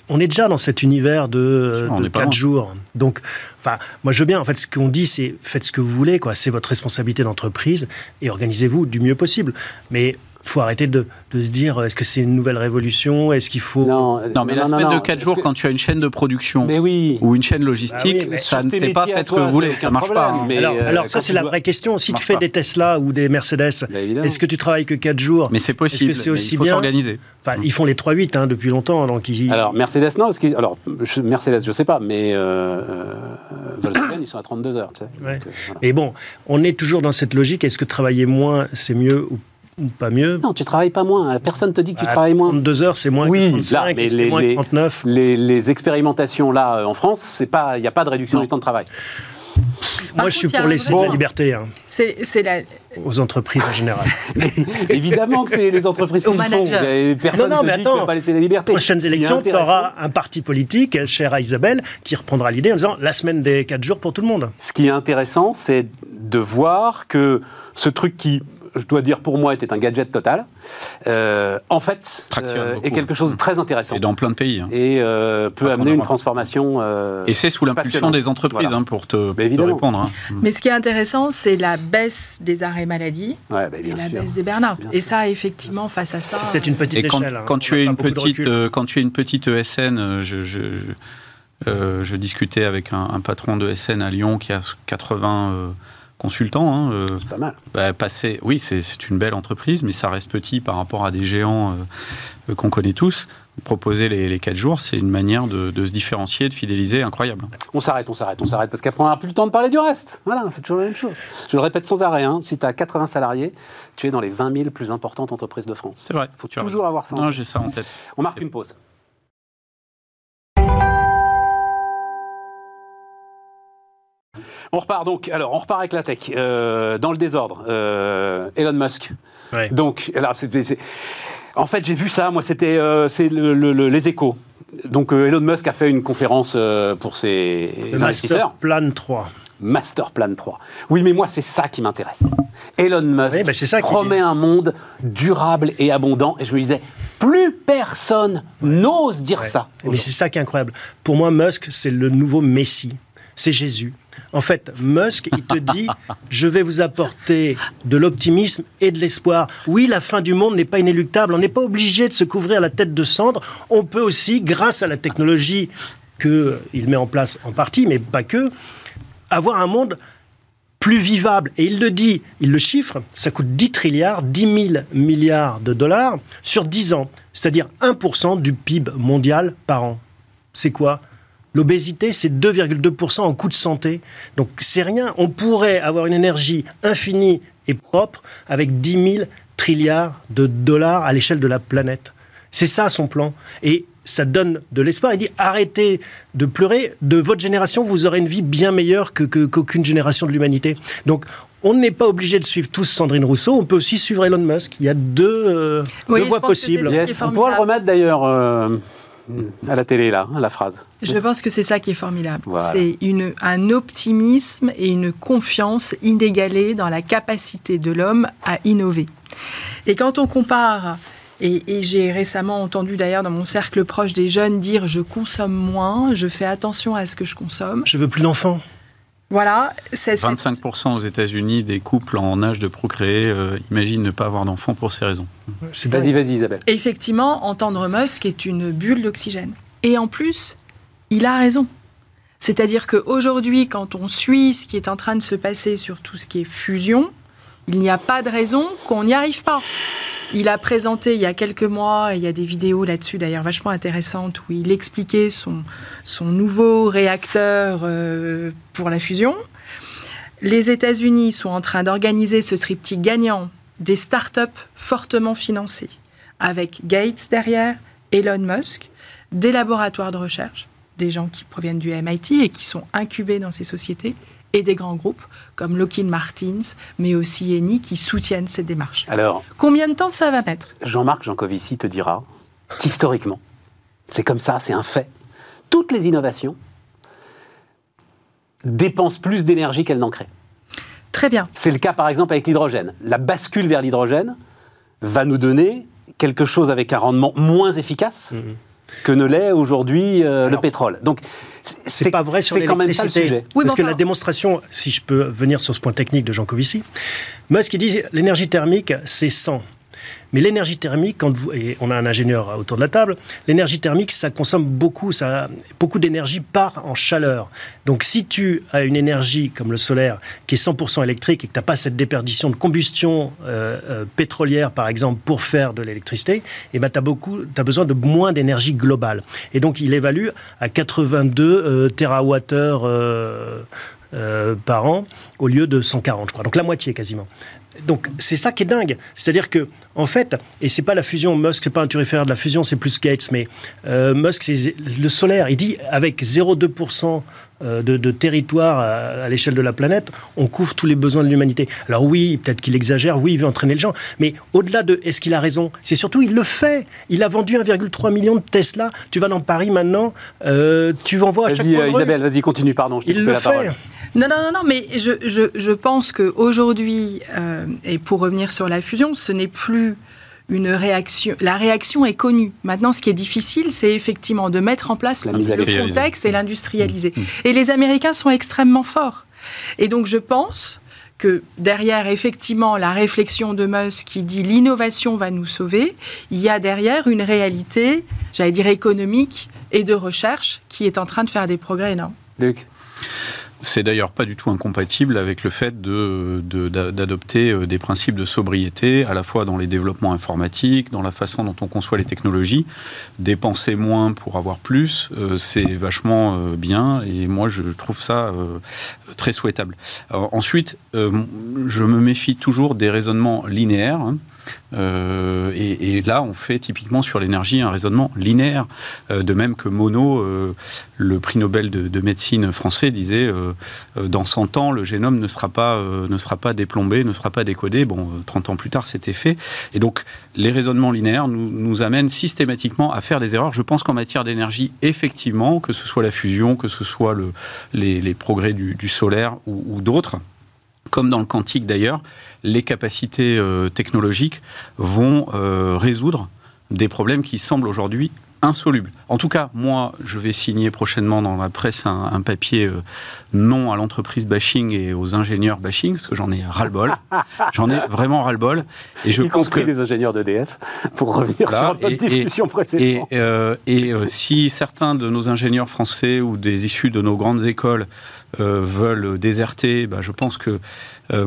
On est déjà dans cet univers de, de est pas 4 loin. jours. Donc, enfin, moi je veux bien, en fait, ce qu'on dit, c'est faites ce que vous voulez, quoi. C'est votre responsabilité d'entreprise et organisez-vous du mieux possible. Mais faut arrêter de, de se dire est-ce que c'est une nouvelle révolution? Est-ce qu'il faut. Non, non, mais la semaine de 4 jours, que- quand tu as une chaîne de production Mais oui. ou une chaîne logistique, Bah oui, mais ça ne sait pas faites ce que vous voulez, ça aucun marche pas. problème, hein. mais- alors, euh, alors ça, c'est la dois- vraie question. Si tu fais pas. des Tesla ou des Mercedes, Bah, est-ce que tu travailles que 4 jours? Mais c'est possible. Est-ce que c'est mais aussi il faut s'organiser. Enfin, ils font les 3-8 hein, depuis longtemps. Donc ils... Alors Mercedes non, parce que, alors je- Mercedes je sais pas, mais euh, euh, Volkswagen ils sont à 32 heures, tu sais. Ouais. Donc, euh, voilà. Mais bon, on est toujours dans cette logique. Est-ce que travailler moins, c'est mieux ou, ou pas mieux Non, tu travailles pas moins. Personne te dit que tu travailles moins. 32 heures, c'est moins Oui, que 35, là, mais c'est les- moins les- que 39. Les, les expérimentations là euh, en France, c'est pas, il n'y a pas de réduction Non. du temps de travail. Moi, je suis pour laisser vrai- la liberté hein, C'est c'est la, aux entreprises en général. Évidemment que c'est les entreprises qui le font. Personne Non, non, ne mais dit que tu attends. vas pas laisser la liberté. Prochaines élections, tu auras un parti politique, elle chère à Isabelle, qui reprendra l'idée en disant la semaine des 4 jours pour tout le monde. Ce qui est intéressant, c'est de voir que ce truc qui je dois dire pour moi, était un gadget total, euh, en fait, euh, est quelque chose de très intéressant. Et dans plein de pays. hein. Et euh, peut Pas amener une transformation. euh, Et c'est sous l'impulsion des entreprises, Voilà. hein, pour te, répondre. hein. Mais ce qui est intéressant, c'est la baisse des arrêts maladie Ouais, bah, et la sûr. baisse des burn-out. Et ça, effectivement, face à ça. C'est peut-être une petite Et quand, échelle. hein. quand tu es une petite, euh, quand tu es une petite ESN, je, je, euh, je discutais avec un, un patron de SN à Lyon qui a 80 euh, consultants. hein, euh, C'est pas mal. bah, passer, oui, c'est une belle entreprise, mais ça reste petit par rapport à des géants euh, euh, qu'on connaît tous. Proposer les, les 4 jours, c'est une manière de, de se différencier, de fidéliser incroyable. On s'arrête, on s'arrête, on s'arrête, parce qu'après on n'aura plus le temps de parler du reste. Voilà, c'est toujours la même chose. Je le répète sans arrêt, hein, si tu as 80 salariés, tu es dans les 20 000 plus importantes entreprises de France. C'est vrai. faut tu as toujours avoir ça. en Non, tête. j'ai ça en tête. On marque une pause. On repart donc, alors on repart avec la tech, euh, dans le désordre. Euh, Elon Musk. Ouais. Donc, alors, en fait, j'ai vu ça, moi, c'était euh, c'est le- le- le- les échos. Donc, Elon Musk a fait une conférence pour ses investisseurs. Plan 3. Master Plan 3. Oui, mais moi, c'est ça qui m'intéresse. Elon Musk Oui, bah, ça promet un monde durable et abondant. Et je me disais, plus personne n'ose dire Ouais. ça. Mais c'est ça qui est incroyable. Pour moi, Musk, c'est le nouveau Messie. C'est Jésus. En fait, Musk, il te dit Je vais vous apporter de l'optimisme et de l'espoir. Oui, la fin du monde n'est pas inéluctable. On n'est pas obligé de se couvrir la tête de cendre. On peut aussi, grâce à la technologie qu'il met en place en partie, mais pas que, avoir un monde plus vivable. Et il le dit, il le chiffre, ça coûte 10 trilliards, 10 000 milliards de dollars sur 10 ans, c'est-à-dire 1% du PIB mondial par an. C'est quoi L'obésité, c'est 2,2% en coût de santé. Donc c'est rien. On pourrait avoir une énergie infinie et propre avec 10 000 trilliards de dollars à l'échelle de la planète. C'est ça son plan. Et ça donne de l'espoir. Il dit arrêtez de pleurer. De votre génération, vous aurez une vie bien meilleure que, que- qu'aucune génération de l'humanité. Donc on n'est pas obligé de suivre tous Sandrine Rousseau. On peut aussi suivre Elon Musk. Il y a deux, euh, Oui, deux je voies possibles. Yes, on pourra le remettre d'ailleurs euh, à la télé, là, la phrase. Je pense que c'est ça qui est formidable. Voilà. C'est une, un optimisme et une confiance inégalée dans la capacité de l'homme à innover. Et quand on compare, et, et j'ai récemment entendu d'ailleurs dans mon cercle proche des jeunes dire je consomme moins, je fais attention à ce que je consomme. Je veux plus d'enfants. Voilà, c'est c'est- 25% aux États-Unis des couples en âge de procréer euh, imaginent ne pas avoir d'enfants pour ces raisons. C'est Vas-y, vas-y, Isabelle. Effectivement, entendre Musk est une bulle d'oxygène. Et en plus, il a raison. C'est-à-dire qu'aujourd'hui, quand on suit ce qui est en train de se passer sur tout ce qui est fusion, il n'y a pas de raison qu'on n'y arrive pas. Il a présenté il y a quelques mois, et il y a des vidéos là-dessus d'ailleurs vachement intéressantes, où il expliquait son, nouveau réacteur euh, pour la fusion. Les États-Unis sont en train d'organiser ce triptyque gagnant des startups fortement financées, avec Gates derrière, Elon Musk, des laboratoires de recherche, des gens qui proviennent du MIT et qui sont incubés dans ces sociétés, et des grands groupes comme Lockheed Martin, mais aussi Eni, qui soutiennent cette démarche. Alors, Combien de temps ça va mettre? Jean-Marc Jancovici te dira qu'historiquement, c'est comme ça, c'est un fait. Toutes les innovations dépensent plus d'énergie qu'elles n'en créent. Très bien. C'est le cas par exemple avec l'hydrogène. La bascule vers l'hydrogène va nous donner quelque chose avec un rendement moins efficace Mhm. Que ne l'est aujourd'hui euh, le pétrole. Donc C'est pas vrai sur quand même ça le sujet. Oui, Parce que la démonstration, si je peux venir sur ce point technique de Jean Covici, Musk il dit l'énergie thermique c'est 100. Mais l'énergie thermique, quand et on a un ingénieur autour de la table, l'énergie thermique, ça consomme beaucoup, ça, beaucoup d'énergie part en chaleur. Donc si tu as une énergie comme le solaire qui est 100% électrique et que tu n'as pas cette déperdition de combustion euh, euh, pétrolière, par exemple, pour faire de l'électricité, eh ben, tu as, besoin de moins d'énergie globale. Et donc il évalue à 82 euh, TWh euh, par an au lieu de 140, je crois. Donc la moitié quasiment. Donc c'est ça qui est dingue, c'est-à-dire que en fait, et c'est pas la fusion Musk, c'est pas un turiféraire de la fusion, c'est plus Gates, mais euh, Musk c'est le solaire. Il dit avec 0,2% euh, de, de territoire à, à l'échelle de la planète, on couvre tous les besoins de l'humanité. Alors oui, peut-être qu'il exagère, oui, il veut entraîner les gens, mais au-delà de est-ce qu'il a raison, c'est surtout il le fait. Il a vendu 1,3 million de Tesla. Tu vas dans Paris maintenant, euh, tu en vois à chaque Vas-y, coin euh. Isabelle, vas-y, continue, pardon. je Il le la fait. parole. Non, non, non, non, mais je, je, je pense qu'aujourd'hui, euh, et pour revenir sur la fusion, ce n'est plus une réaction. La réaction est connue. Maintenant, ce qui est difficile, c'est effectivement de mettre en place La le contexte et l'industrialiser. Mmh. Et les Américains sont extrêmement forts. Et donc, je pense que derrière, effectivement, la réflexion de Musk qui dit l'innovation va nous sauver, il y a derrière une réalité, j'allais dire économique et de recherche qui est en train de faire des progrès énormes. Luc C'est d'ailleurs pas du tout incompatible avec le fait de- de- d'adopter euh, des principes de sobriété, à la fois dans les développements informatiques, dans la façon dont on conçoit les technologies. Dépenser moins pour avoir plus, euh, c'est vachement euh, bien et moi je trouve ça très souhaitable. Ensuite, je me méfie toujours des raisonnements linéaires. hein. Euh, et, là, on fait typiquement sur l'énergie un raisonnement linéaire, Euh, de même que Monod, euh, le prix Nobel de, de médecine français, disait euh, dans 100 ans, le génome ne sera pas, ne sera pas déplombé, ne sera pas décodé. Bon, euh, 30 ans plus tard, c'était fait. Et donc, les raisonnements linéaires nous, amènent systématiquement à faire des erreurs. Je pense qu'en matière d'énergie, effectivement, que ce soit la fusion, que ce soit le, les, progrès du, solaire ou d'autres, comme dans le quantique d'ailleurs, les capacités euh, technologiques vont euh, résoudre des problèmes qui semblent aujourd'hui insolubles. En tout cas, moi, je vais signer prochainement dans la presse un, un papier euh, non à l'entreprise bashing et aux ingénieurs bashing, parce que j'en ai ras-le-bol. j'en ai vraiment ras-le-bol. Et je y pense compris que les ingénieurs d'EDF, pour revenir sur notre et- discussion et, précédente. euh, et, euh, si certains de nos ingénieurs français ou des issus de nos grandes écoles veulent déserter, bah, je pense que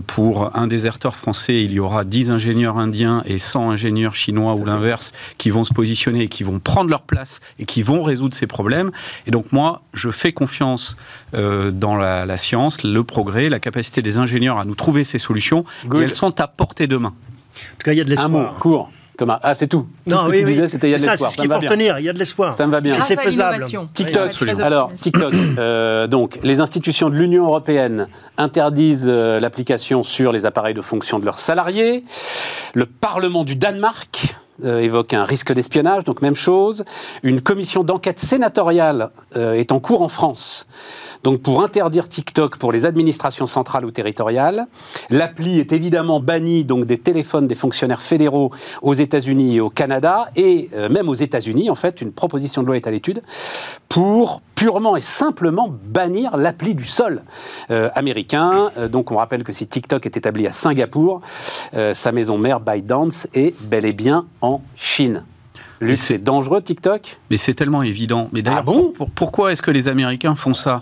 pour un déserteur français, il y aura 10 ingénieurs indiens et 100 ingénieurs chinois ou l'inverse qui vont se positionner et qui vont prendre leur place et qui vont résoudre ces problèmes. Et donc moi, je fais confiance euh, dans la, la science, le progrès, la capacité des ingénieurs à nous trouver ces solutions. Good. Et elles sont à portée de main. En tout cas, il y a de Un mot, l'espoir. court. Thomas, ah, c'est tout. Tout Non, ce que oui, tu oui. c'était il y a de C'est ça, l'espoir. c'est ce qu'il faut retenir. Il y a de l'espoir. Ça me va bien. C'est faisable. TikTok, Alors. TikTok. euh, donc, les institutions de l'Union européenne interdisent euh, l'application sur les appareils de fonction de leurs salariés. Le Parlement du Danemark euh, évoque un risque d'espionnage, donc même chose. Une commission d'enquête sénatoriale euh, est en cours en France. Donc, pour interdire TikTok pour les administrations centrales ou territoriales, l'appli est évidemment bannie donc des téléphones des fonctionnaires fédéraux aux États-Unis et au Canada, et euh, même aux États-Unis, en fait, une proposition de loi est à l'étude pour purement et simplement bannir l'appli du sol euh, américain. Euh, donc, on rappelle que si TikTok est établi à Singapour, euh, sa maison mère ByteDance est bel et bien en Chine. Luc, c'est dangereux TikTok? Mais c'est tellement évident. Mais d'ailleurs, Ah bon? pour- pourquoi est-ce que les Américains font ça?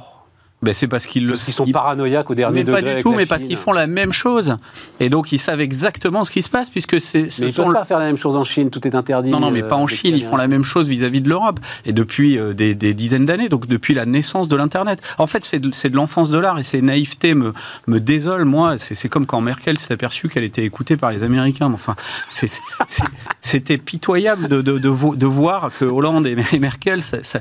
Ben, C'est parce qu'ils le Parce sont ils- paranoïaques au dernier mais degré. pas du avec tout, la mais parce qu'ils font la même chose. Et donc, ils savent exactement ce qui se passe, puisque c'est, ce Mais ils sont peuvent pas faire la même chose en Chine, tout est interdit. Non, non, mais euh, pas en Chine. Ils font la même chose vis-à-vis de l'Europe. Et depuis euh, des, des dizaines d'années, donc depuis la naissance de l'Internet. En fait, c'est de, l'enfance de l'art et ces naïvetés me, me désolent, moi. C'est, comme quand Merkel s'est aperçue qu'elle était écoutée par les Américains. Enfin, c'était pitoyable de, de, de vo- de voir que Hollande et, et Merkel, ça- ça-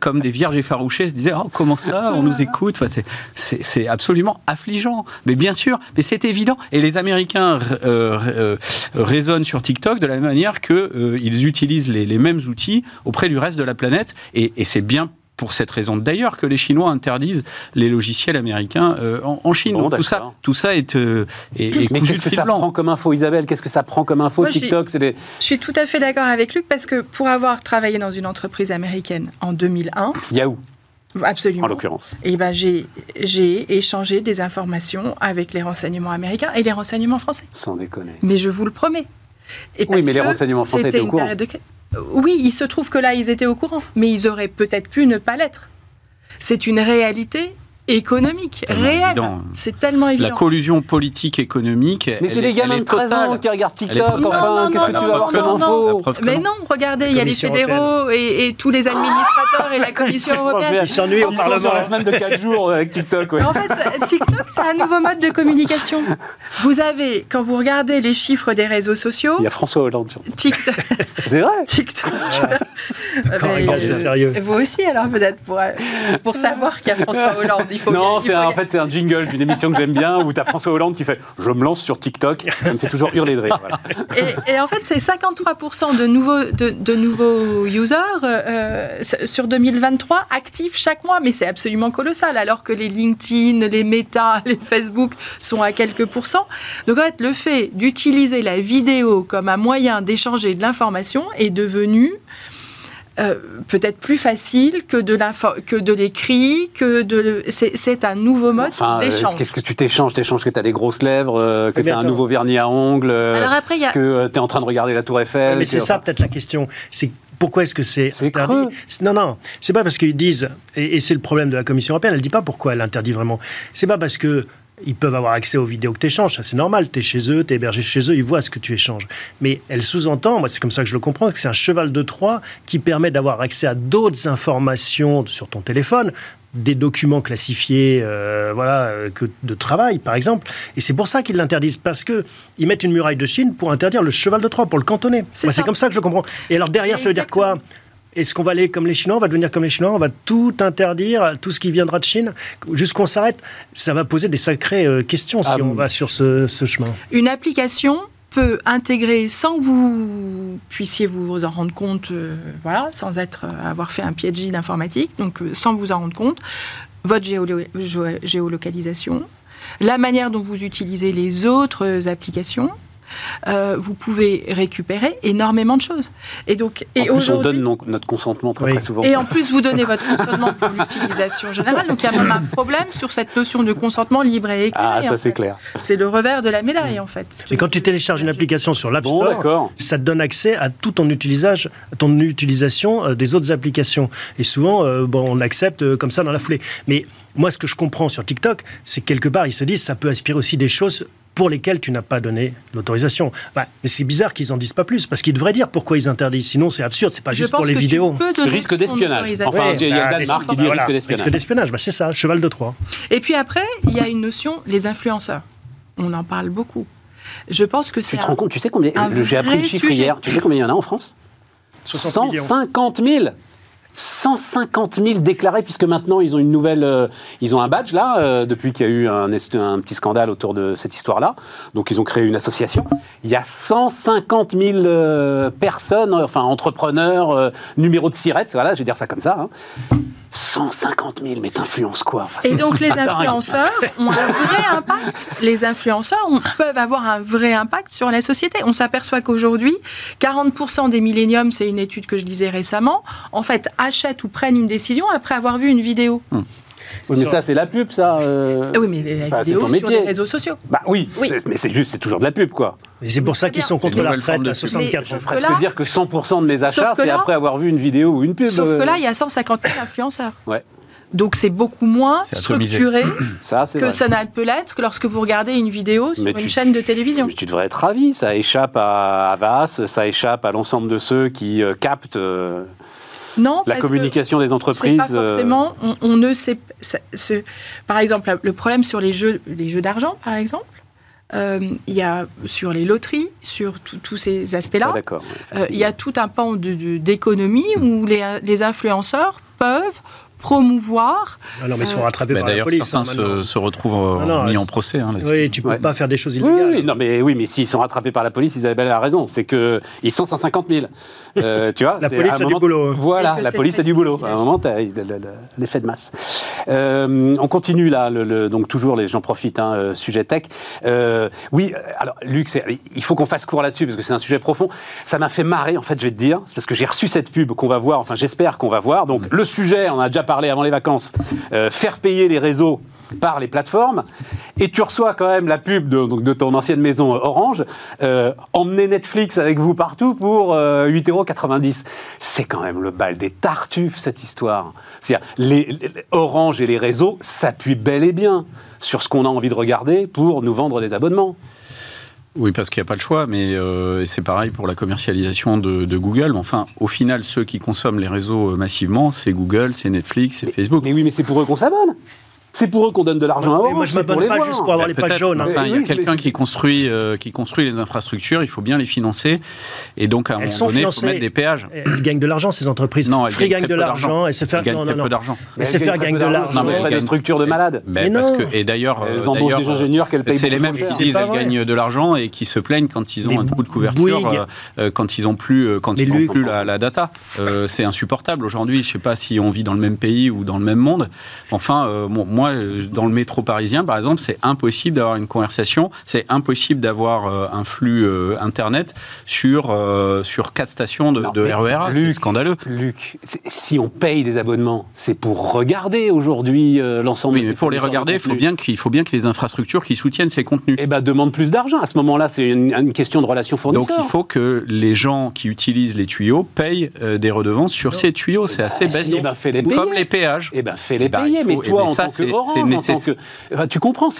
comme des vierges effarouchées, se disaient Oh, comment ça On nous écoute Enfin, c'est- c'est, c'est absolument affligeant. Mais bien sûr, mais c'est évident. Et les Américains euh, euh, raisonnent sur TikTok de la même manière qu'ils utilisent les, les mêmes outils auprès du reste de la planète. Et, et c'est bien pour cette raison d'ailleurs que les Chinois interdisent les logiciels américains euh, en, en Chine. Bon, Donc tout ça, d'accord. tout ça est, euh, est, est Mais qu'est-ce que ça blanc. prend comme info, Isabelle? Qu'est-ce que ça prend comme info Moi, je suis- TikTok, c'est des... Je suis tout à fait d'accord avec Luc parce que pour avoir travaillé dans une entreprise américaine en 2001, Yahoo, absolument. en l'occurrence. Et ben j'ai j'ai échangé des informations avec les renseignements américains et les renseignements français. Sans déconner. Mais je vous le promets. Et Oui, mais les renseignements français étaient au courant. de Oui, il se trouve que là, ils étaient au courant, mais ils auraient peut-être pu ne pas l'être. C'est une réalité économique, réelle. C'est tellement La évident. collusion politique économique. Mais c'est est- des gamins de est 13 ans qui regardent TikTok, enfin, Non, non, qu'est-ce que non, tu non, vas voir non, comme info La Mais non. regardez, il y a les fédéraux et, et tous les administrateurs et la Commission européenne. Il s'ennuie au Ils Parlement. sur la semaine de 4 jours avec TikTok, ouais. En fait, TikTok, c'est un nouveau mode de communication. Vous avez, quand vous regardez les chiffres des réseaux sociaux, Il y a François Hollande sur TikTok, C'est vrai TikTok. Euh. Vous aussi, alors peut-être, pour, pour savoir qu'il y a François Hollande Il faut Non, c'est en fait c'est un jingle d'une émission que j'aime bien où t'as François Hollande qui fait je me lance sur TikTok, ça me fait toujours hurler de rire. voilà. Et, et en fait, c'est 53% de nouveaux, de, de nouveaux users euh, euh, sur 2023 actifs chaque mois. Mais c'est absolument colossal, alors que les LinkedIn, les Meta, les Facebook sont à quelques pourcents. Donc en fait, le fait d'utiliser la vidéo comme un moyen d'échanger de l'information est devenu euh, peut-être plus facile que de l'info- que de l'écrit, que de le- c'est un nouveau mode Enfin, euh, d'échange. qu'est-ce que tu t'échanges? T'échanges que t'as des grosses lèvres, euh, que Oui, mais t'as un nouveau vernis à ongles, euh, Alors après, il y a que tu t'es en train de regarder la Tour Eiffel. Mais c'est ça peut-être la question. C'est pourquoi est-ce que c'est C'est interdit? creux. Non, non. C'est pas parce qu'ils disent, et, et c'est le problème de la Commission européenne, elle dit pas pourquoi elle interdit vraiment. C'est pas parce que ils peuvent avoir accès aux vidéos que tu échanges, ça c'est normal, tu es chez eux, tu es hébergé chez eux, ils voient ce que tu échanges. Mais elle sous-entend, moi c'est comme ça que je le comprends, que c'est un cheval de Troie qui permet d'avoir accès à d'autres informations sur ton téléphone, des documents classifiés euh, voilà, euh, que de travail, par exemple. Et c'est pour ça qu'ils l'interdisent, parce que ils mettent une muraille de Chine pour interdire le cheval de Troie, pour le cantonner. C'est comme ça que je le comprends. Et alors derrière, ça veut dire quoi? Est-ce qu'on va aller comme les Chinois On va devenir comme les Chinois On va tout interdire, tout ce qui viendra de Chine Jusqu'on s'arrête Ça va poser des sacrées euh, questions si Ah, on va sur ce, ce chemin. une application peut intégrer sans que vous puissiez vous en rendre compte, euh, voilà, sans être euh, avoir fait un PhD d'informatique, donc euh, sans vous en rendre compte, votre géolo- géo- géolocalisation, la manière dont vous utilisez les autres applications. Euh, vous pouvez récupérer énormément de choses. Et donc, En et plus, on donne non- notre consentement très, Oui. très souvent. et en plus, vous donnez votre consentement pour l'utilisation générale. Donc, il y a même un problème sur cette notion de consentement libre et éclairé. Ah, ça c'est clair. C'est le revers de la médaille, en fait. Et quand tu télécharges une application sur l'App Bon, Store, ça te donne accès à tout ton, utilisage, ton utilisation euh, des autres applications. Et souvent, euh, bon, on accepte euh, comme ça dans la foulée. Mais moi, ce que je comprends sur TikTok, c'est que quelque part, ils se disent ça peut aspirer aussi des choses pour lesquelles tu n'as pas donné l'autorisation. Bah, mais c'est bizarre qu'ils en disent pas plus, parce qu'ils devraient dire pourquoi ils interdisent. Sinon, c'est absurde, c'est pas juste pour les vidéos. tu Risque d'espionnage. Enfin, il y a bah, Danemark qui dit risque d'espionnage. Risque d'espionnage, bah, c'est ça, cheval de Troie. Et puis après, il y a une notion, les influenceurs. On en parle beaucoup. Je pense que Tu c'est te un- rends compte, tu sais combien J'ai appris le chiffre hier. Tu sais combien il y en a en France? 60 millions. 150 000 150 000 déclarés, puisque maintenant ils ont une nouvelle. euh, ils ont un badge là, euh, depuis qu'il y a eu un, petit scandale autour de cette histoire-là. Donc ils ont créé une association. Il y a 150 000 euh, personnes, enfin entrepreneurs, euh, numéro de sirette, voilà, je vais dire ça comme ça. hein. 150 000, mais t'influences quoi? Enfin, Et donc les influenceurs ont un vrai impact. Les influenceurs ont- peuvent avoir un vrai impact sur la société. On s'aperçoit qu'aujourd'hui, 40% des milléniums, c'est une étude que je lisais récemment, en fait achètent ou prennent une décision après avoir vu une vidéo. Oui, mais ça, c'est la pub, ça. euh. Ah Oui, mais la Enfin, c'est vidéo sur métier. les réseaux sociaux. Bah oui, Oui. mais c'est juste, c'est toujours de la pub, quoi. Et c'est pour ça qu'ils sont contre la retraite de à pub. 64 Je ans. Mais- presque dire que 100% de mes achats, Sauf que c'est là- après avoir vu une vidéo ou une pub. Sauf que euh, là, il y a 150 000 influenceurs. Ouais. Donc c'est beaucoup moins structuré Ça, que vrai. ça ne peut l'être que lorsque vous regardez une vidéo sur Mais une tu- chaîne de télévision. Mais tu devrais être ravi. Ça échappe à Avas, ça échappe à l'ensemble de ceux qui euh, captent euh, Non, la parce que communication des entreprises. pas euh, forcément. On, on ne sait. ça- ce- par exemple, le problème sur les jeux, les jeux d'argent, par exemple, euh, il y a sur les loteries, sur tous ces aspects-là, d'accord. euh, il y a tout un pan de- de- d'économie où les, les influenceurs peuvent promouvoir. Ah non, mais ils sont Euh, rattrapés Bah, par la D'ailleurs, police. certains hein, se, se retrouvent euh, Non, non, mis en procès. hein. Oui, tu peux Ouais. pas faire des choses Oui, illégales. oui, non, mais oui, mais s'ils sont rattrapés par la police, Isabelle a raison. C'est que ils sont 150 000. Euh, tu vois, La c'est- police a du boulot. Voilà, la police a du boulot. À un moment, l'effet de masse. Euh, on continue là, le, le- donc toujours les gens profitent, hein, euh, sujet tech. Euh, oui, alors Luc, il faut qu'on fasse court là-dessus parce que c'est un sujet profond. Ça m'a fait marrer en fait, je vais te dire, c'est parce que j'ai reçu cette pub qu'on va voir, enfin j'espère qu'on va voir. Donc le sujet, on en a déjà parlé avant les vacances, euh, faire payer les réseaux par les plateformes, et tu reçois quand même la pub de, donc de ton ancienne maison euh, Orange, euh, emmener Netflix avec vous partout pour euh, 8,90 euros. C'est quand même le bal des tartuffes, cette histoire. C'est-à-dire, les, les- Orange et les réseaux s'appuient bel et bien sur ce qu'on a envie de regarder pour nous vendre des abonnements. Oui, parce qu'il n'y a pas le choix, mais euh, c'est pareil pour la commercialisation de, de Google. Enfin, au final, ceux qui consomment les réseaux euh, massivement, c'est Google, c'est Netflix, c'est Facebook. Mais oui, mais c'est pour eux qu'on s'abonne. C'est pour eux qu'on donne de l'argent à Orange. moi, je pour m'abonne les pas voir. juste pour avoir les pages jaunes. hein. Enfin, il y a Oui, quelqu'un mais- qui construit, euh, qui construit les infrastructures, il faut bien les financer. Et donc, à un Elles moment donné, il faut mettre des péages. Elles gagnent de l'argent, ces entreprises. Non, elles Free gagnent de l'argent. se faire Elles gagnent très peu d'argent. Mais c'est faire gagne de l'argent. Non, mais Elles elles des gagnent- structures de malades. Et d'ailleurs, Elles embauchent des ingénieurs qu'elles payent C'est les mêmes qui disent elles vrai. gagnent de l'argent et qui se plaignent quand ils ont un trou de couverture, euh, euh, quand ils ont plus, quand Mais ils n'ont plus la, data. C'est insupportable aujourd'hui. Je sais pas si on vit dans le même pays ou dans le même monde. Enfin, bon, moi, euh, dans le métro parisien, par exemple, c'est impossible d'avoir une conversation. C'est impossible d'avoir euh, un flux euh, internet sur euh, sur quatre stations de, Non, de mais RER. C'est Luc, scandaleux. Luc, c'est- si on paye des abonnements, c'est pour regarder aujourd'hui euh, l'ensemble Oui, de mais ces pour les regarder, il faut bien qu'il faut bien que les infrastructures qui soutiennent ces contenus. Eh ben, demande plus d'argent. À ce moment-là, c'est une, une question de relation Donc fournisseur. il faut que les gens qui utilisent les tuyaux payent euh, des redevances sur ces tuyaux. C'est assez Eh basique. ben, fais-les payer. Comme les péages. Eh ben, fais-les Eh ben, payer. mais toi, eh ben, en ça, tant que c'est- Orange, c'est en tant nécessaire. que... Enfin, tu comprends,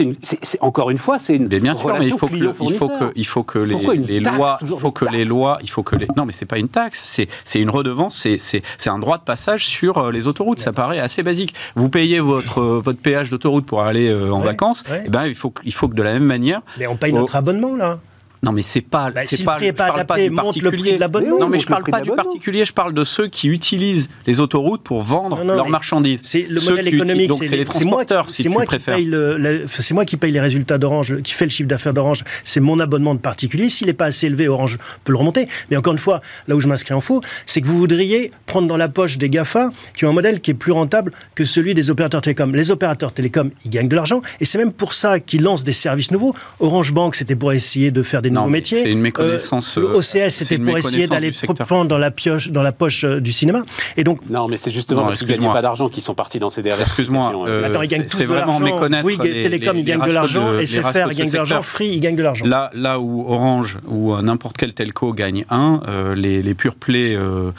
encore une fois, c'est une Mais bien sûr, mais il faut que, le- il faut client-fournisseur. que, il faut que les, lois, il faut que les taxe lois, il faut que les, non mais c'est pas une taxe, c'est une redevance, c'est un droit de passage sur euh, les autoroutes. Ça paraît assez basique. Vous payez votre euh, votre péage d'autoroute pour aller euh, en Ouais, vacances. ouais. Eh ben il faut que- il faut que de la même manière. Mais on paye notre abonnement, là. Non mais c'est pas Bah, c'est si le pas prix est je pas parle pas adapté, du monte le prix particulier. de l'abonnement. Non mais je le parle prix pas de du particulier, je parle de ceux qui utilisent les autoroutes pour vendre Non, non, leurs marchandises. C'est le Ceux modèle économique. donc c'est les transporteurs si c'est tu moi qui préfères. paye le, le- c'est moi qui paye les résultats d'Orange, qui fait le chiffre d'affaires d'Orange. C'est mon abonnement de particulier. S'il n'est pas assez élevé, Orange peut le remonter. Mais encore une fois, là où je m'inscris en faux, c'est que vous voudriez prendre dans la poche des Gafa qui ont un modèle qui est plus rentable que celui des opérateurs télécoms. Les opérateurs télécoms, ils gagnent de l'argent, et c'est même pour ça qu'ils lancent des services nouveaux. Orange Bank, c'était pour essayer de faire des nouveaux métiers. c'est une méconnaissance, Euh, le euh, OCS, c'était pour essayer méconnaissance d'aller prendre dans la pioche, dans la poche euh, du cinéma. Et donc Non, mais c'est justement Non, parce qu'ils gagnaient excuse-moi. pas d'argent qu'ils sont partis dans ces Excuse-moi, diversifications, euh, gagnent c'est- vraiment méconnaître et les- Télécom, les- ils gagnent de l'argent. SFR, ils gagnent de l'argent. Free, ils gagnent de l'argent. Là, là où Orange ou euh, n'importe quel telco gagne 1, les, les pure play euh,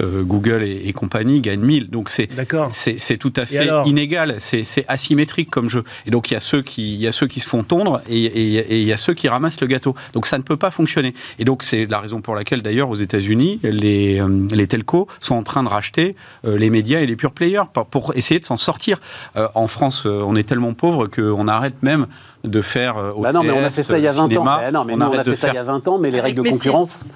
euh, Google et, et compagnie gagnent 1000. Donc c'est tout à fait inégal, c'est asymétrique comme jeu. Et donc il y a ceux qui il y a ceux qui se font tondre et il y a ceux qui ramassent le gâteau. Donc ça ne peut pas fonctionner. Et donc c'est la raison pour laquelle d'ailleurs aux États-Unis les euh, les telcos sont en train de racheter euh, les médias et les pure players pour, pour essayer de s'en sortir. Euh, en France, on est tellement pauvre qu'on arrête même de faire Bah non, mais on a fait ça il y a 20 cinéma, ans. Eh non, mais on nous, on arrête a de fait ça il y faire a 20 ans, mais les règles de concurrence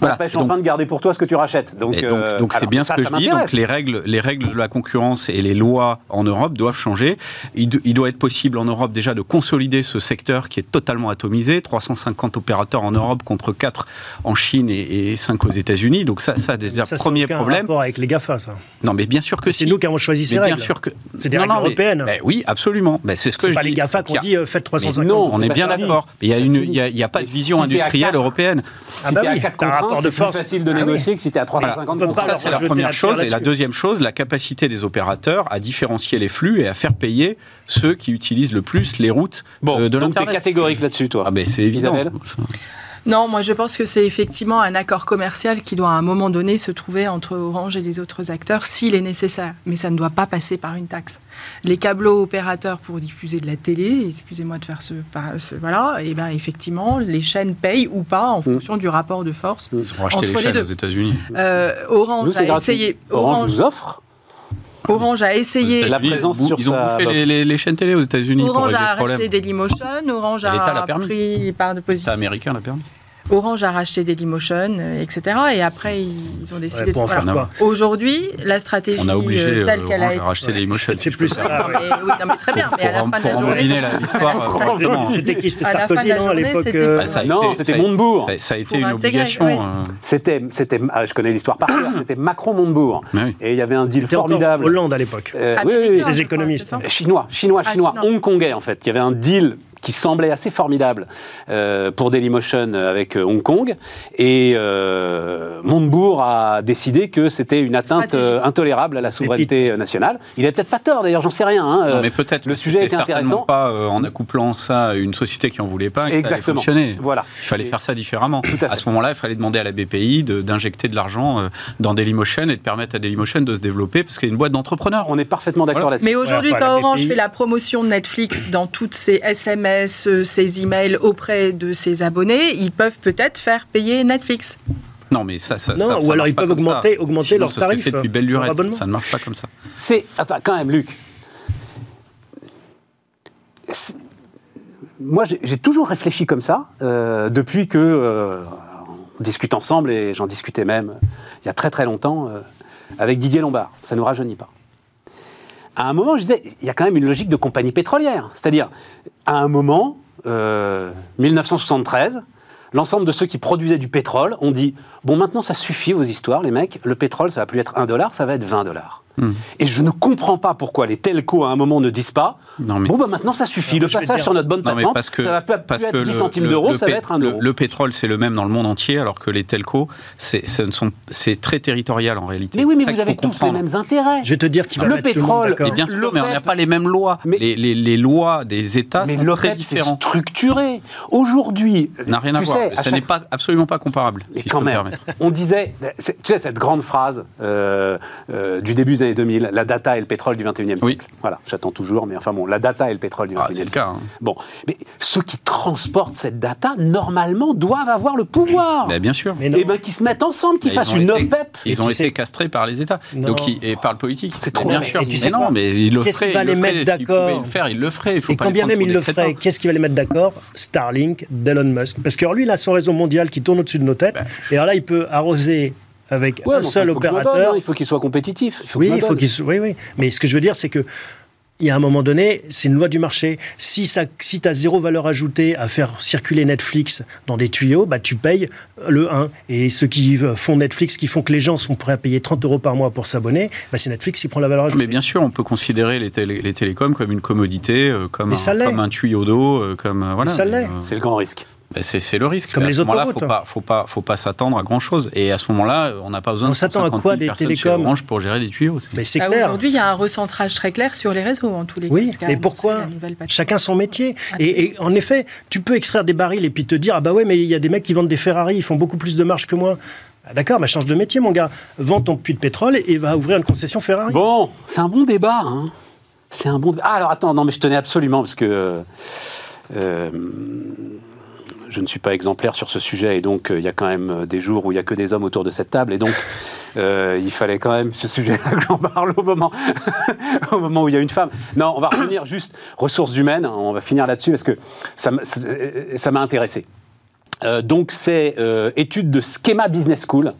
Voilà. t'empêchent Donc- enfin de garder pour toi ce que tu rachètes. Donc, euh, donc c'est bien ça, ce que ça je dis. Donc les règles, les règles de la concurrence et les lois en Europe doivent changer. Il, do- il doit être possible en Europe déjà de consolider ce secteur qui est totalement atomisé. 350 opérateurs en Europe contre 4 en Chine et, et 5 aux États-Unis. Donc ça, ça déjà Ça, c'est premier aucun problème. rapport avec les GAFA, ça. Non, mais bien sûr que C'est si. nous qui avons choisi ces Mais bien règles. sûr que. C'est des Non, règles non, mais- européennes. ben oui, absolument. Ben, c'est ce que C'est je pas dis. les GAFA qu'on dit euh, faites 350. non, On c'est est bien dit. d'accord. Mais il y a C'est une, pas ça il y a, pas Mais de vision industrielle européenne. Ah Si bah t'es à oui, 4 t'as un contre 1, rapport c'est de plus force. facile de Ah oui. négocier que si t'es à Voilà. 350 On peut contre pas Ça, c'est la première chose. Et la deuxième chose, la capacité des opérateurs à différencier les flux et à faire payer ceux qui utilisent le plus les routes Bon, euh, de donc t'es l'Internet. catégorique là-dessus, toi. Ah ben c'est évident. Isabelle Non, moi je pense que c'est effectivement un accord commercial qui doit à un moment donné se trouver entre Orange et les autres acteurs s'il est nécessaire. Mais ça ne doit pas passer par une taxe. Les câbleaux opérateurs pour diffuser de la télé, excusez-moi de faire ce, ce- voilà, et ben effectivement les chaînes payent ou pas en fonction du rapport de force. Ils ont racheté Entre les les chaînes deux. aux États-unis. Euh, Orange Nous, c'est a gratuit. essayé. Orange Orange, nous offre. Orange a essayé. La présence Ils- sur Ils ont sa bouffé les, les- les chaînes télé aux États-Unis pour Orange régler a ce problème. racheté Dailymotion, Orange l'État a permis. pris part de L'État position. américain l'a permis. Orange a racheté Dailymotion, euh, etc. Et après, ils ont décidé Ouais, pour en de. faire voilà. quoi Aujourd'hui, la stratégie On a obligé euh, euh, telle qu'elle a Orange été. à racheter des emotions. C'est plus ça. Mais oui, non, mais très bien. Mais à la Pour, fin de la pour journée. l'histoire, euh, forcément. C'était qui C'était Sarkozy, non, à l'époque c'était euh, pas- Bah, ça a Non, c'était Montebourg. Ça, ça a été Pour une intégrer, obligation. oui. euh, C'était, c'était, ah, je connais l'histoire par cœur. C'était Macron-Montebourg. Et il y avait un deal formidable. Hollande à l'époque. Euh, oui, oui. Ces économistes. Chinois, chinois, Ah, chinois, chinois. hongkongais en fait. Il y avait un deal qui semblait assez formidable euh, pour Dailymotion avec euh, Hong Kong. Et euh, Montebourg a décidé que c'était une atteinte euh, intolérable à la souveraineté nationale. Il avait peut-être pas tort d'ailleurs, j'en sais rien. hein, Non, euh, mais peut-être le sujet était certainement intéressant. pas euh, en accouplant ça à une société qui en voulait pas et que ça allait Exactement. fonctionner. Voilà. Il fallait Et- faire ça différemment. Tout à fait. À ce moment-là, il fallait demander à la BPI de- d'injecter de, l'argent euh, dans Dailymotion et de permettre à Dailymotion de se développer parce qu'il y a une boîte d'entrepreneurs. On est parfaitement d'accord Voilà. là-dessus. Mais aujourd'hui, quand Orange BPI. fait la promotion de Netflix dans toutes ses SMS, SMS, ses emails auprès de ses abonnés, ils peuvent peut-être faire payer Netflix. Non, mais ça, ça, non, ça, ça ou alors ils peuvent augmenter, ça. augmenter leurs tarifs. Ça ne marche pas comme ça. C'est attends quand même, Luc. Moi, j'ai toujours réfléchi comme ça euh, depuis que euh, on discute ensemble et j'en discutais même il y a très très longtemps euh, avec Didier Lombard. Ça nous rajeunit pas. À un moment, je disais, il y a quand même une logique de compagnie pétrolière. C'est-à-dire, à un moment, euh, 1973, l'ensemble de ceux qui produisaient du pétrole ont dit Bon, maintenant, ça suffit vos histoires, les mecs. Le pétrole, ça va plus être 1 dollar, ça va être 20 dollars. Hmm. Et je ne comprends pas pourquoi les telcos, à un moment, ne disent pas Non, mais- Bon, bah maintenant, ça suffit. Le passage dire- sur notre bonne Non, mais passante, parce que, ça va plus, parce être que 10 le- centimes le- d'euros, le ça va être 1 le, euro. le pétrole, c'est le même dans le monde entier, alors que les telcos, c'est ce ne sont- c'est très territorial en réalité. Mais oui, mais vous avez tous les mêmes intérêts. Je vais te dire qu'il va Le mettre tout le monde pétrole. Mais bien sûr, mais on n'a pas les mêmes lois. Mais- les, les- les lois des États Mais sont très l'OPEP, c'est différentes. structuré. Aujourd'hui, n'a rien à tu voir. Ça n'est pas absolument pas comparable. Mais quand même. On disait, tu sais, cette grande phrase euh, euh, du début des années 2000, la data et le pétrole du 21e siècle. Oui. Voilà, j'attends toujours, mais enfin bon, la data et le pétrole du 21e Ah, c'est le siècle. cas. hein. Bon, mais ceux qui transportent cette data, normalement, doivent avoir le pouvoir. Mais bien sûr. Mais non. Et bien qu'ils se mettent ensemble, qu'ils Mais fassent ils une été- OPEP. Ils Et ont été sais- castrés par les États Non. donc, ils- et par le politique. C'est Mais trop bien vrai. sûr. Et tu mais sais non, mais il le Qu'est-ce qui ferait. va les mettre d'accord le faire, il le ferait. Il faut Et quand bien même pour il des le ferait, qu'est-ce qui va les mettre d'accord? Starlink, d'Elon Musk. Parce que lui, il a son réseau mondial qui tourne au-dessus de nos têtes. Et alors là, il peut arroser avec Ouais, un seul il donne, opérateur. il faut qu'il soit compétitif. Il faut Oui, il faut qu'il soit- oui, oui. Mais ce que je veux dire, c'est que il y a un moment donné, c'est une loi du marché. Si, ça, si tu as zéro valeur ajoutée à faire circuler Netflix dans des tuyaux, bah, tu payes le 1. Et ceux qui euh, font Netflix, qui font que les gens sont prêts à payer 30 euros par mois pour s'abonner, bah, c'est Netflix qui prend la valeur ajoutée. Mais bien sûr, on peut considérer les, télé- les télécoms comme une commodité, euh, comme, un, comme tuyau d'eau, euh, comme euh, voilà. ça l'est. euh, C'est le grand risque. Ben, c'est le risque. Comme à les ce moment-là, autoroutes. faut pas, faut pas, faut pas s'attendre à grand chose. Et à ce moment-là, euh, on n'a pas besoin On de s'attend à 150 quoi 000 des télécoms Orange pour gérer des tuyaux. Mais c'est Bah, clair. Aujourd'hui, il y a un recentrage très clair sur les réseaux, en tous les cas. Oui, annoncé pourquoi. Chacun son métier. Et, et en effet, tu peux extraire des barils et puis te dire ah bah ouais, mais il y a des mecs qui vendent des Ferrari, ils font beaucoup plus de marge que moi. Ah, D'accord, mais change de métier, mon gars. Vends ton puits de pétrole et va ouvrir une concession Ferrari. Bon, c'est un bon débat. hein. C'est un bon débat. Ah, alors attends, non, mais je tenais absolument, parce que euh, je ne suis pas exemplaire sur ce sujet, et donc euh, il y a quand même euh, des jours où il n'y a que des hommes autour de cette table, et donc euh, il fallait quand même ce sujet-là que j'en parle au moment, au moment où il y a une femme. Non, on va revenir juste ressources humaines, hein, on va finir là-dessus, parce que ça m'a- ça m'a intéressé. Euh, donc c'est euh, étude de Schema Business School.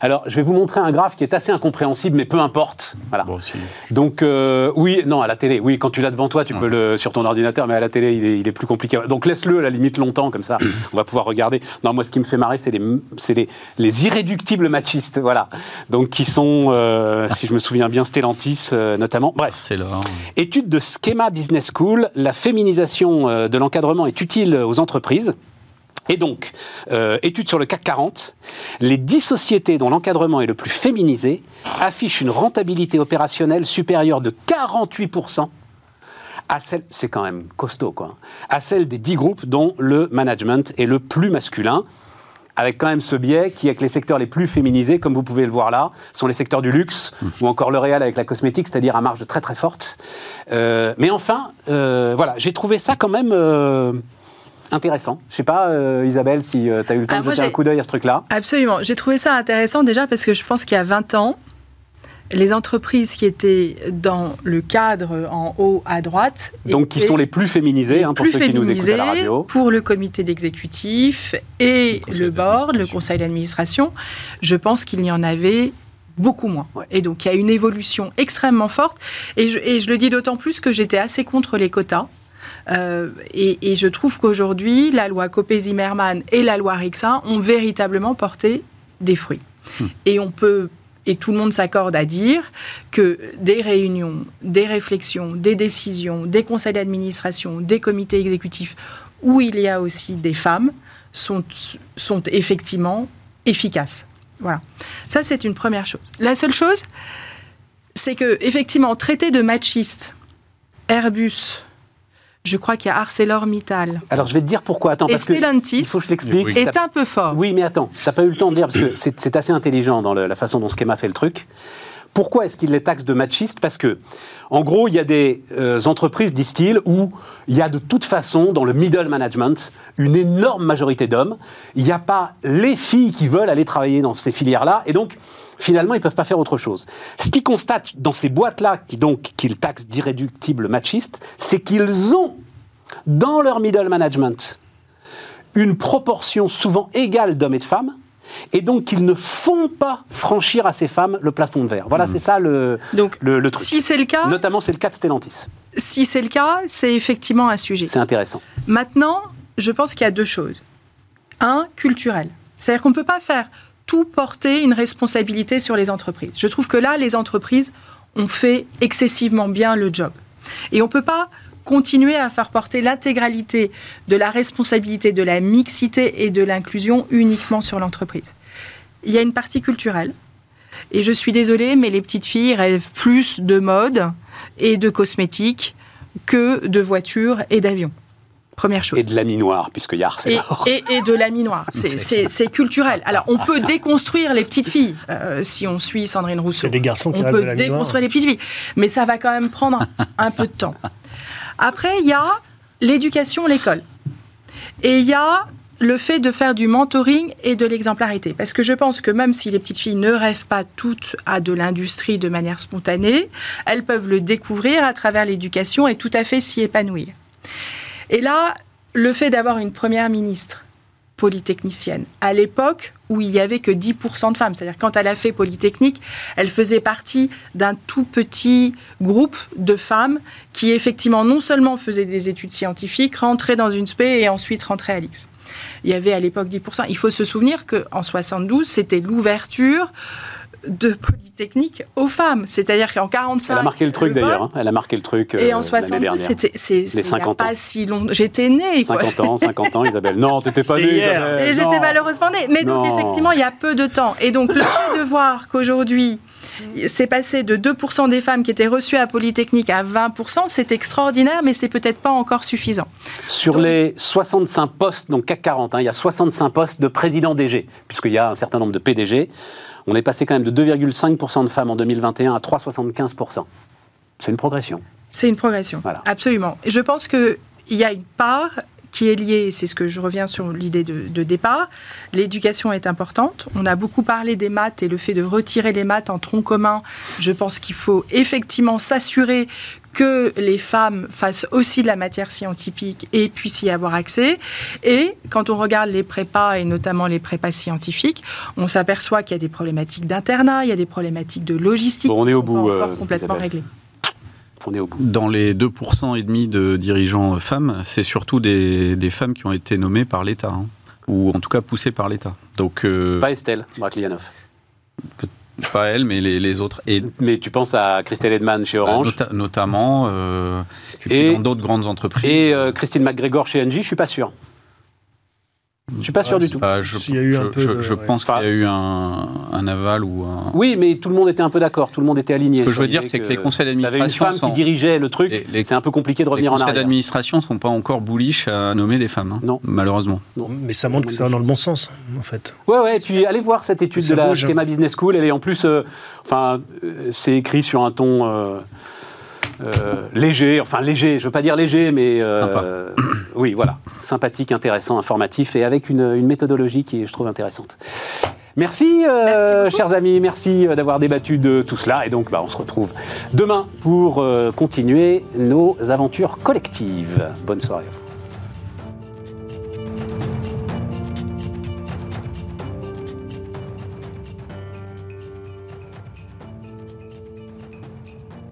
Alors je vais vous montrer un graphe qui est assez incompréhensible, mais peu importe. Voilà. Bon, si. Donc euh, oui, non, à la télé, oui, quand tu l'as devant toi, tu peux le sur ton ordinateur, mais à la télé, il est, il est plus compliqué. Donc laisse-le à la limite longtemps, comme ça, on va pouvoir regarder. Non, moi, ce qui me fait marrer, c'est les, c'est les, les irréductibles machistes, voilà. Donc qui sont, euh, si je me souviens bien, Stellantis notamment. Bref. C'est là. hein. Étude de Schema Business School, la féminisation de l'encadrement est utile aux entreprises. Et donc, euh, étude sur le CAC 40, les 10 sociétés dont l'encadrement est le plus féminisé affichent une rentabilité opérationnelle supérieure de 48% à celle, c'est quand même costaud quoi, à celle des 10 groupes dont le management est le plus masculin avec quand même ce biais qui est que les secteurs les plus féminisés, comme vous pouvez le voir là, sont les secteurs du luxe ou encore L'Oréal avec la cosmétique, c'est-à-dire à marge très très forte. Euh, mais enfin, euh, voilà, j'ai trouvé ça quand même euh, intéressant. Je sais pas, euh, Isabelle, si tu as eu le temps Ah, de jeter un coup d'œil à ce truc-là. Absolument. J'ai trouvé ça intéressant déjà parce que je pense qu'il y a 20 ans, les entreprises qui étaient dans le cadre en haut à droite. Donc, qui sont les plus féminisés, hein, pour plus ceux qui nous écoutent à la féminisées radio. pour le comité d'exécutif et le board, le conseil d'administration. Je pense qu'il y en avait beaucoup moins. Ouais. Et donc, il y a une évolution extrêmement forte. Et je, et je le dis d'autant plus que j'étais assez contre les quotas. Euh, et, et je trouve qu'aujourd'hui, la loi Copé-Zimmermann et la loi Rixin ont véritablement porté des fruits. Et on peut, et tout le monde s'accorde à dire que des réunions, des réflexions, des décisions, des conseils d'administration, des comités exécutifs où il y a aussi des femmes sont, sont effectivement efficaces. Voilà. Ça, c'est une première chose. La seule chose, c'est que, effectivement, traité de machiste, Airbus, je crois qu'il y a ArcelorMittal Alors, je vais te dire pourquoi. Attends, et parce que Stellantis il faut que je l'explique. Oui. est un peu fort. Oui, mais attends, t'as pas eu le temps de dire, parce que c'est c'est assez intelligent dans le- la façon dont Schema fait le truc. Pourquoi est-ce qu'il les taxe de machistes? Parce que, en gros, il y a des euh, entreprises, disent-ils, où il y a de toute façon, dans le middle management, une énorme majorité d'hommes. Il n'y a pas les filles qui veulent aller travailler dans ces filières-là, et donc, finalement, ils ne peuvent pas faire autre chose. Ce qu'ils constatent dans ces boîtes-là, qui, donc, qu'ils taxent d'irréductibles machistes, c'est qu'ils ont dans leur middle management une proportion souvent égale d'hommes et de femmes, et donc qu'ils ne font pas franchir à ces femmes le plafond de verre. Voilà, c'est ça le, Donc, le, le truc. Si c'est le cas, Notamment, c'est le cas de Stellantis. si c'est le cas, c'est effectivement un sujet. C'est intéressant. Maintenant, je pense qu'il y a deux choses. Un, culturel. C'est-à-dire qu'on ne peut pas faire tout porter une responsabilité sur les entreprises. Je trouve que là, les entreprises ont fait excessivement bien le job. Et on ne peut pas continuer à faire porter l'intégralité de la responsabilité de la mixité et de l'inclusion uniquement sur l'entreprise. Il y a une partie culturelle. Et je suis désolée, mais les petites filles rêvent plus de mode et de cosmétiques que de voitures et d'avions. Première chose. Et de laminoir, puisqu'il y a Et, Arcelor. et- et de la minoire. C'est- C'est c'est culturel. Alors, on peut déconstruire les petites filles, euh, si on suit Sandrine Rousseau. C'est des garçons qui On rêvent de peut la minoire. déconstruire les petites filles. Mais ça va quand même prendre un peu de temps. Après, il y a l'éducation, l'école. Et il y a le fait de faire du mentoring et de l'exemplarité. Parce que je pense que même si les petites filles ne rêvent pas toutes à de l'industrie de manière spontanée, elles peuvent le découvrir à travers l'éducation et tout à fait s'y épanouir. Et là, le fait d'avoir une première ministre polytechnicienne, à l'époque où il n'y avait que 10% de femmes, c'est-à-dire quand elle a fait Polytechnique, elle faisait partie d'un tout petit groupe de femmes qui effectivement non seulement faisaient des études scientifiques, rentraient dans une spé et ensuite rentraient à l'X. Il y avait à l'époque 10%. Il faut se souvenir qu'en 72, c'était l'ouverture de Polytechnique aux femmes. C'est-à-dire qu'en 45... Elle a marqué le truc d'ailleurs. hein. Elle a marqué le truc euh, Et en l'année 72, dernière. c'était c'est c'est il n'y a 50 ans. pas si longtemps. J'étais née. Quoi. 50 ans, 50 ans, Isabelle. Non, t'étais pas née, hier. Isabelle. Et j'étais malheureusement née. Mais donc, effectivement, il y a peu de temps. Et donc, le fait de voir qu'aujourd'hui, c'est passé de 2% des femmes qui étaient reçues à Polytechnique à 20%, c'est extraordinaire, mais c'est peut-être pas encore suffisant. Sur Donc- les 65 postes, donc CAC 40, hein, il y a 65 postes de président DG, puisqu'il y a un certain nombre de PDG. On est passé quand même de 2,5% de femmes en 2021 à 3,75%. C'est une progression. C'est une progression. Voilà. Absolument. Et je pense qu'il y a une part qui est liée, c'est ce que je reviens sur l'idée de, de départ, l'éducation est importante. On a beaucoup parlé des maths et le fait de retirer les maths en tronc commun. Je pense qu'il faut effectivement s'assurer que les femmes fassent aussi de la matière scientifique et puissent y avoir accès. Et quand on regarde les prépas, et notamment les prépas scientifiques, on s'aperçoit qu'il y a des problématiques d'internat, il y a des problématiques de logistique Bon, on qui est au sont pas bout, encore euh, complètement réglées. On est au bout. Dans les 2% et demi de dirigeants femmes, c'est surtout des, des femmes qui ont été nommées par l'État, hein, ou en tout cas poussées par l'État. Donc, euh, Pas Estelle Braclianov. Pas elle, mais les, les autres. Et Mais tu penses à Christelle Edman chez bah, Orange nota- notamment euh, Et- dans d'autres grandes entreprises. et euh, Christine McGregor chez Engie, je suis pas sûr. Je suis pas sûr Ouais, du tout. Je, S'il y a eu un je- peu je- de- je ouais. pense qu'il y Enfin, a eu un, un aval ou un. Oui, mais tout le monde était un peu d'accord, tout le monde était aligné. Ce que je veux dire, c'est que les conseils T'avais une d'administration femme sont- qui dirigeait le truc, Les- les- c'est un peu compliqué de Les revenir en conseils arrière. d'administration ne sont pas encore bullish à nommer des femmes, hein, Non. malheureusement. Mais ça montre que ça va dans le bon sens, en fait. Ouais, ouais, et puis allez voir cette étude de la bouge. Schema Business School. Elle est en plus, euh, enfin, euh, c'est écrit sur un ton euh, léger, enfin léger, je veux pas dire léger, mais euh, Sympa. oui, voilà, sympathique, intéressant, informatif et avec une, une méthodologie qui, je trouve, intéressante. Merci, euh, Merci chers amis, merci euh, d'avoir débattu de tout cela. Et donc, bah, on se retrouve demain pour euh, continuer nos aventures collectives. Bonne soirée. à vous.